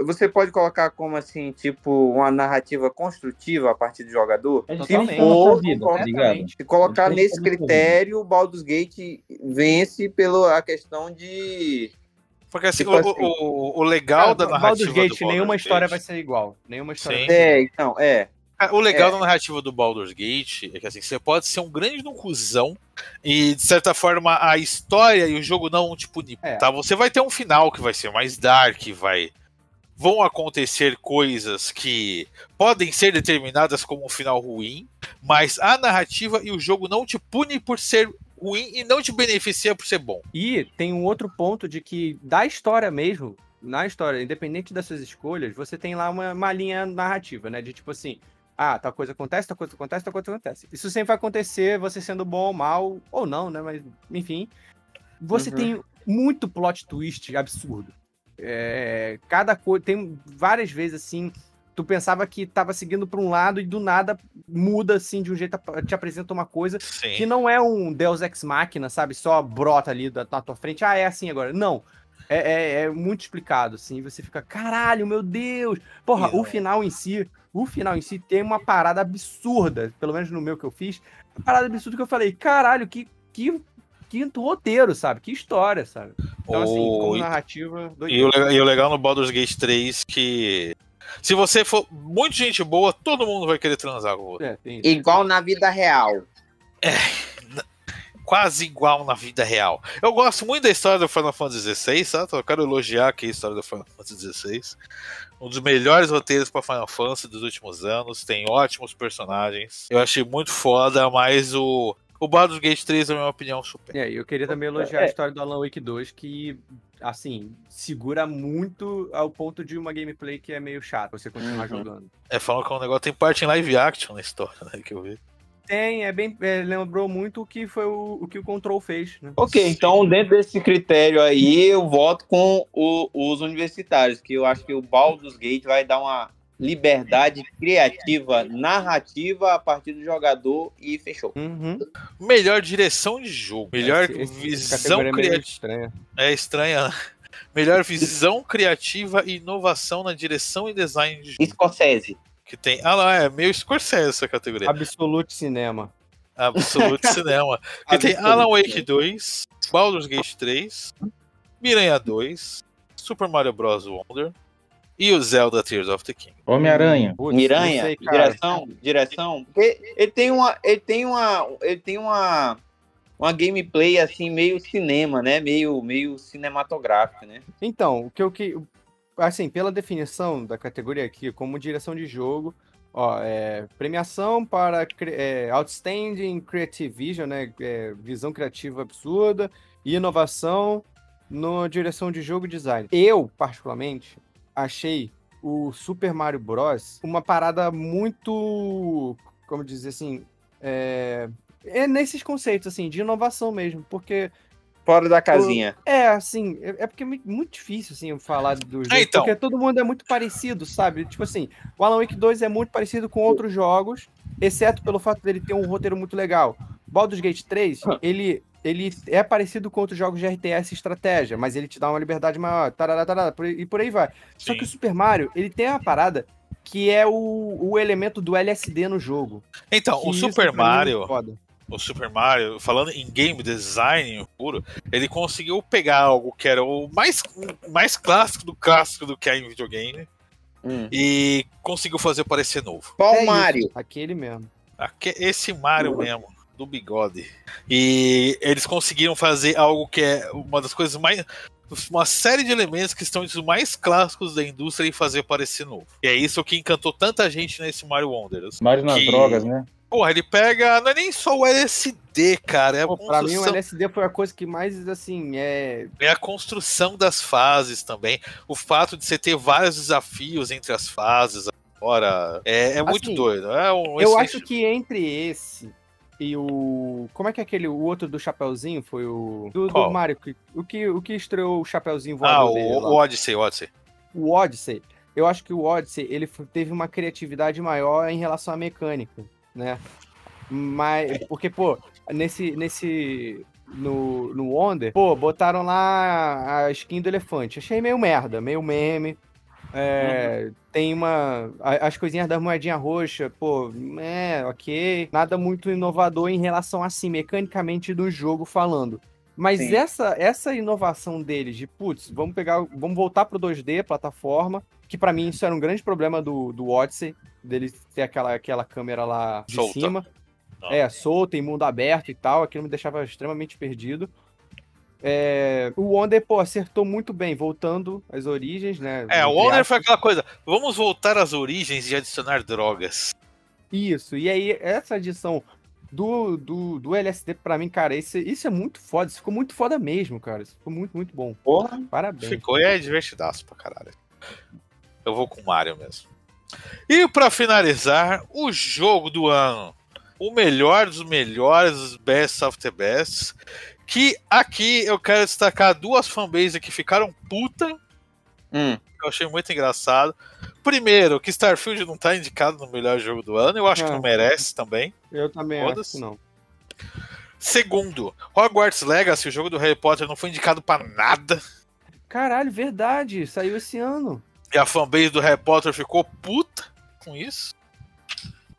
Você pode colocar como assim, tipo, uma narrativa construtiva a partir do jogador? É Ou- vida, tá. Se colocar nesse critério, o Baldur's Gate vence pela questão de. Porque assim, Tipo o, assim. o, o legal Cara, da narrativa Baldur's Gate, do Baldur's nenhuma história Gate- vai ser igual. Nenhuma história Sim. É, então, é. Cara, O legal É. da narrativa do Baldur's Gate é que assim, você pode ser um grande no cuzão e, de certa forma, a história e o jogo não te punir. É. Tá? Você vai ter um final que vai ser mais dark, vai. Vão acontecer coisas que podem ser determinadas como um final ruim, mas a narrativa e o jogo não te pune por ser ruim e não te beneficia por ser bom. E tem um outro ponto de que, da história mesmo, na história, independente das suas escolhas, você tem lá uma, uma linha narrativa, né? De tipo assim, ah, tal coisa acontece, tal coisa acontece, tal coisa acontece. Isso sempre vai acontecer, você sendo bom ou mal, ou não, né? Mas, enfim. Você Uhum. tem muito plot twist absurdo. É, cada coisa. Tem várias vezes assim. Tu pensava que tava seguindo pra um lado e do nada muda assim de um jeito, te apresenta uma coisa Sim. que não é um Deus Ex Machina, sabe? Só brota ali da, na tua frente. Ah, é assim agora. Não. É, é- é muito explicado, assim. Você fica, caralho, meu Deus. Porra, Não. o final em si, o final em si tem uma parada absurda. Pelo menos no meu que eu fiz. Uma parada absurda que eu falei, caralho, que, que, que roteiro, sabe? Que história, sabe? Então, assim, como narrativa. E o, legal- e o legal no Baldur's Gate 3 que se você for muito gente boa, todo mundo vai querer transar com você. É. Igual na vida real. Quase igual na vida real. Eu gosto muito da história do Final Fantasy XVI, sabe? Eu quero elogiar aqui a história do Final Fantasy XVI. Um dos melhores roteiros para Final Fantasy dos últimos anos. Tem ótimos personagens. Eu achei muito foda, mas o, o Baldur's Gate 3, na minha opinião, super. É, eu queria também elogiar É. a história do Alan Wake 2, que, assim, segura muito ao ponto de uma gameplay que é meio chato você continuar Uhum. jogando. É, falam que é um negócio tem parte em live action na história, né? Que eu vi. Tem, é bem. é, lembrou muito o que foi o, o que o Control fez, né? Ok, então dentro desse critério aí, eu voto com o- os universitários, que eu acho que o Baldur's Gate vai dar uma liberdade criativa, narrativa a partir do jogador e fechou. Uhum. Melhor direção de jogo. Melhor Esse- esse visão é criativa. estranha. É estranha. né? Melhor visão criativa e inovação na direção e design de jogo. Scorsese. Que tem. Ah, lá, é meio Scorsese essa categoria. Absolute Cinema. Absolute [laughs] Cinema. Que tem Alan Wake Cinema. 2, Baldur's Gate 3, Miranha 2, Super Mario Bros. Wonder e o Zelda Tears of the King. Homem-Aranha. Miranha, direção, direção. Ele, ele tem uma, ele tem uma, ele tem uma, uma gameplay assim meio cinema, né? Meio, meio cinematográfica, né? Então, o que eu que. assim, pela definição da categoria aqui, como direção de jogo, ó, é, premiação para é, Outstanding Creative Vision, né? é, visão criativa absurda e inovação no direção de jogo e design. Eu, particularmente, achei o Super Mario Bros. uma parada muito, como dizer assim, é, é nesses conceitos assim de inovação mesmo, porque Fora da casinha. é, assim, é, é porque é muito difícil, assim, falar do jogo, então. porque todo mundo é muito parecido, sabe? Tipo assim, o Alan Wake 2 é muito parecido com outros jogos, exceto pelo fato dele ter um roteiro muito legal. Baldur's Gate 3, [laughs] ele, ele é parecido com outros jogos de RTS e estratégia, mas ele te dá uma liberdade maior, tarará, tarará, e por aí vai. Só Sim. que o Super Mario, ele tem uma parada que é o, o elemento do LSD no jogo. Então, o Super é Mario, foda. o Super Mario, falando em game design puro, ele conseguiu pegar algo que era o mais, mais clássico do clássico do que é em videogame Hum. e conseguiu fazer parecer novo. Qual É Mario? Aquele mesmo. Aque- Esse Mario mesmo, do bigode. E eles conseguiram fazer algo que é uma das coisas mais. Uma série de elementos que estão entre os mais clássicos da indústria e fazer parecer novo. E é isso que encantou tanta gente nesse Mario Wonders. Mario nas Que- drogas, né? Porra, ele pega. Não é nem só o LSD, cara. É Pô, pra mim, o construção, LSD foi a coisa que mais, assim, é. é a construção das fases também. O fato de você ter vários desafios entre as fases. Agora, é, é muito Assim, doido. É um Eu excelente acho que entre esse e o. Como é que é aquele. O outro do Chapeuzinho foi o. Do, do? Mario. que- O que, o que estreou o Chapeuzinho Ah, voador o, dele o Odyssey, o Odyssey. o Odyssey, eu acho que o Odyssey ele teve uma criatividade maior em relação à mecânica, né? Mas porque pô, nesse nesse no no Wonder, pô, botaram lá a skin do elefante. Achei meio merda, meio meme. É, Tem uma. As coisinhas da moedinha roxa, pô, é, ok. Nada muito inovador em relação assim, mecanicamente do jogo falando. Mas Sim. essa, essa inovação deles de, putz, vamos pegar, vamos voltar pro 2D, plataforma, que pra mim isso era um grande problema do, do Odyssey, dele ter aquela, aquela câmera lá de Solta. cima. Ah. É, solta, em mundo aberto e tal, aquilo me deixava extremamente perdido. É, o Wonder, pô, acertou muito bem, voltando às origens, né? É, o Wonder foi aquela coisa. Vamos voltar às origens e adicionar drogas. Isso, e aí essa adição do, do, do LSD, pra mim, cara, esse, isso é muito foda, isso ficou muito foda mesmo, cara. Isso ficou muito, muito bom. Porra. Parabéns. Ficou e é divertidaço pra caralho. Eu vou com o Mario mesmo. E pra finalizar, o jogo do ano. O melhor dos melhores, os best of the best. Que aqui eu quero destacar duas fanbases que ficaram puta. Hum. que Eu achei muito engraçado. Primeiro, que Starfield não tá indicado no melhor jogo do ano. Eu acho que Ah. não merece também. Eu também acho que não. Segundo, Hogwarts Legacy, o jogo do Harry Potter, não foi indicado pra nada. Caralho, verdade, saiu esse ano. E a fanbase do Harry Potter ficou puta com isso.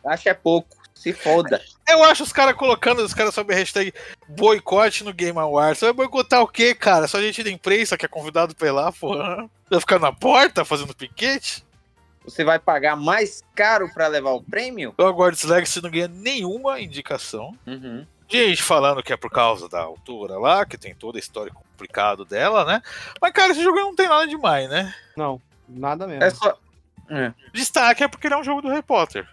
Acho é pouco. Se foda. Eu acho os caras colocando os caras sob a hashtag boicote no Game Awards. Você vai boicotar o quê, cara? Só gente da imprensa que é convidado pra ir lá, porra. Vai ficar na porta fazendo piquete? Você vai pagar mais caro pra levar o prêmio? O Hogwarts Legacy não ganha nenhuma indicação. Uhum. Gente falando que é por causa da altura lá, que tem todo o histórico complicado dela, né? Mas, cara, esse jogo não tem nada demais, né? Não, nada mesmo. É só. Destaque é porque ele é um jogo do Harry Potter.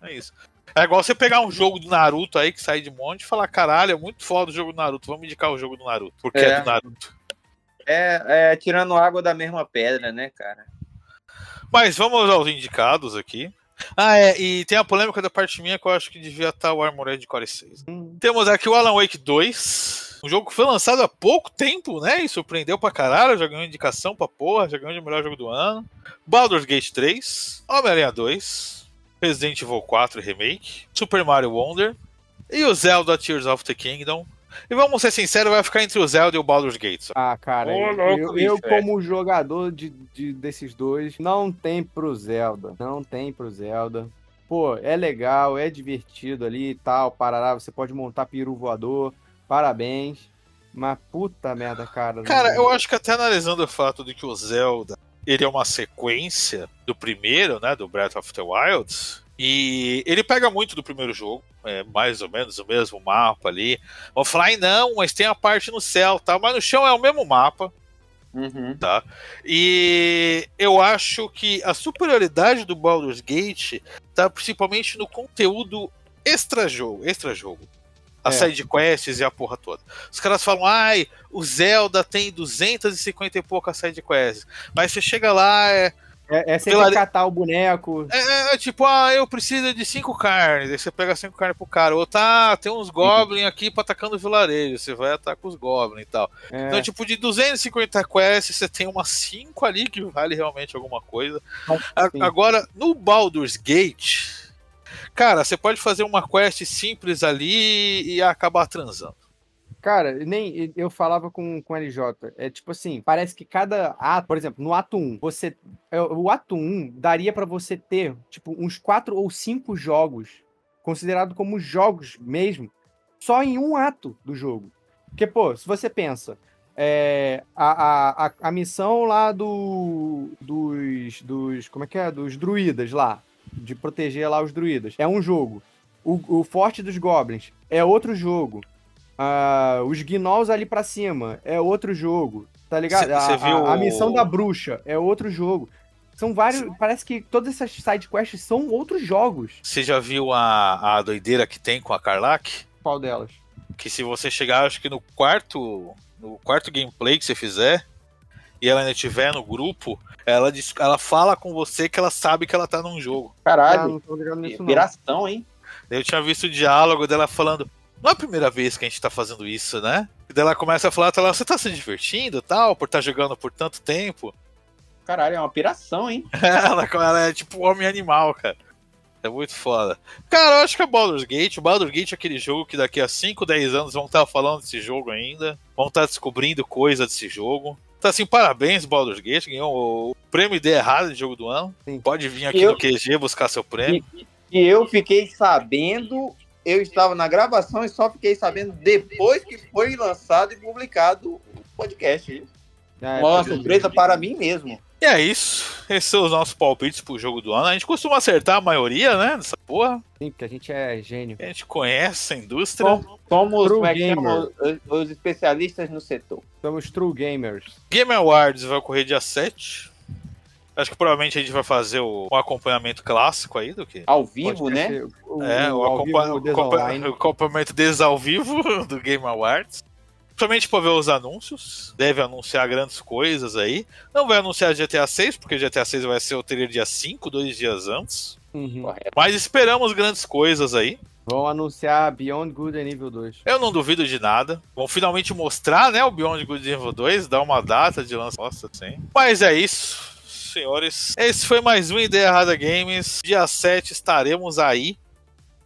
É isso. É igual você pegar um jogo do Naruto aí que sai de monte e falar: caralho, é muito foda o jogo do Naruto, vamos indicar o jogo do Naruto. Porque é, É. do Naruto. É, é tirando água da mesma pedra, né, cara? Mas vamos aos indicados aqui. Ah, é, e tem a polêmica da parte minha que eu acho que devia estar o Armored Core 6. Hum, Temos aqui o Alan Wake 2, um jogo que foi lançado há pouco tempo, né? E surpreendeu pra caralho, já ganhou indicação pra porra, já ganhou de melhor jogo do ano. Baldur's Gate 3, Homem-Aranha 2, Resident Evil 4 Remake, Super Mario Wonder e o Zelda Tears of the Kingdom. E vamos ser sinceros, vai ficar entre o Zelda e o Baldur's Gate. só. Ah, cara, Ô, eu, louco, eu bicho, como jogador de, de- desses dois, não tem pro Zelda. Não tem pro Zelda. Pô, é legal, é divertido ali e tal, parará, você pode montar peru voador, parabéns. Mas puta merda, cara. Cara, eu acho que até analisando o fato de que o Zelda ele é uma sequência do primeiro, né, do Breath of the Wild, e ele pega muito do primeiro jogo, é mais ou menos o mesmo mapa ali. Vão falar, ai não, mas tem a parte no céu, tá? Mas no chão é o mesmo mapa. Uhum. tá? E eu acho que a superioridade do Baldur's Gate tá principalmente no conteúdo extra-jogo, extra-jogo. As É. side quests e a porra toda. Os caras falam, ai, o Zelda tem 250 e poucas side quests. Mas você chega lá, é, É, é sempre Vilare- catar o boneco. é, é tipo, ah, eu preciso de cinco carnes. Aí você pega cinco carnes pro cara. Ou tá, tem uns goblins aqui pra atacando o vilarejo. Você vai atacar os goblins e tal. É, Então, tipo, de 250 quests, você tem umas 5 ali que vale realmente alguma coisa. A- sim. agora, no Baldur's Gate, cara, você pode fazer uma quest simples ali e acabar transando. Cara, nem eu falava com, com o LJ. É tipo assim, parece que cada ato, por exemplo, no ato 1, você. é, O ato 1 daria pra você ter, tipo, uns quatro ou cinco jogos, considerado como jogos mesmo, só em um ato do jogo. Porque, pô, se você pensa, é, a, a, a, a missão lá do, dos, dos. Como é que é? Dos druidas lá. De proteger lá os druidas. É um jogo. O, o Forte dos Goblins é outro jogo. Ah, os gnolls ali pra cima é outro jogo, tá ligado? Cê- A- cê a, viu a missão o- da bruxa é outro jogo. São vários. Parece que todas essas side quests são outros jogos. Você já viu a, a doideira que tem com a Karlak? Qual delas? Que se você chegar, acho que no quarto. No quarto gameplay que você fizer, e ela ainda estiver no grupo, ela, diz, ela fala com você que ela sabe que ela tá num jogo. Ah, Caralho, não tô ligado nisso, não. piração, hein? Eu tinha visto o diálogo dela falando. Não é a primeira vez que a gente tá fazendo isso, né? E daí ela começa a falar, tá lá, você tá se divertindo e tal, por estar jogando por tanto tempo. Caralho, é uma piração, hein? [laughs] ela, ela é tipo um homem animal, cara. É muito foda. Cara, eu acho que é Baldur's Gate. O Baldur's Gate é aquele jogo que daqui a 5, 10 anos vão estar falando desse jogo ainda. Vão estar descobrindo coisa desse jogo. Então, assim, parabéns, Baldur's Gate. Ganhou o prêmio Ideia Errada de jogo do ano. Sim. Pode vir aqui Eu- no QG buscar seu prêmio. E eu fiquei sabendo, eu estava na gravação e só fiquei sabendo depois que foi lançado e publicado o podcast. É, Uma surpresa para mim mesmo. E é isso. Esses são os nossos palpites pro jogo do ano. A gente costuma acertar a maioria, né? Dessa porra. Sim, porque a gente é gênio. A gente conhece a indústria. Som- Somos como é os, os especialistas no setor. Somos true gamers. Game Awards vai ocorrer dia 7. Acho que provavelmente a gente vai fazer o, um acompanhamento clássico aí do que. Ao vivo, né? O, É, Des o acompanhamento desde ao vivo [laughs] do Game Awards. Somente para ver os anúncios. Deve anunciar grandes coisas aí. Não vai anunciar GTA 6, porque GTA 6 vai ser o trailer dia 5, dois dias antes. Uhum. Correto. Mas esperamos grandes coisas aí. Vão anunciar Beyond Good and Evil 2. Eu não duvido de nada. Vão finalmente mostrar, né, o Beyond Good and Evil 2, dar uma data de lançamento, Nossa, sim. Mas é isso, senhores. Esse foi mais um Ideia Errada Games. Dia 7 estaremos aí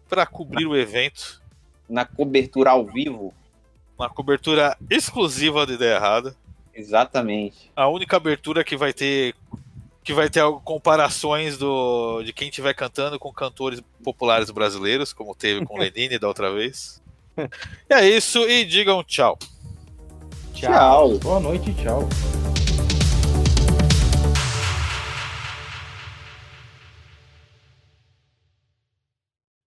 para cobrir o evento. Na cobertura ao vivo. Uma cobertura exclusiva do Ideia Errada. Exatamente. A única abertura que vai ter que vai ter comparações do de quem estiver cantando com cantores populares brasileiros, como teve com [laughs] Lenine da outra vez. E é isso, e digam tchau. Tchau. Boa noite e tchau.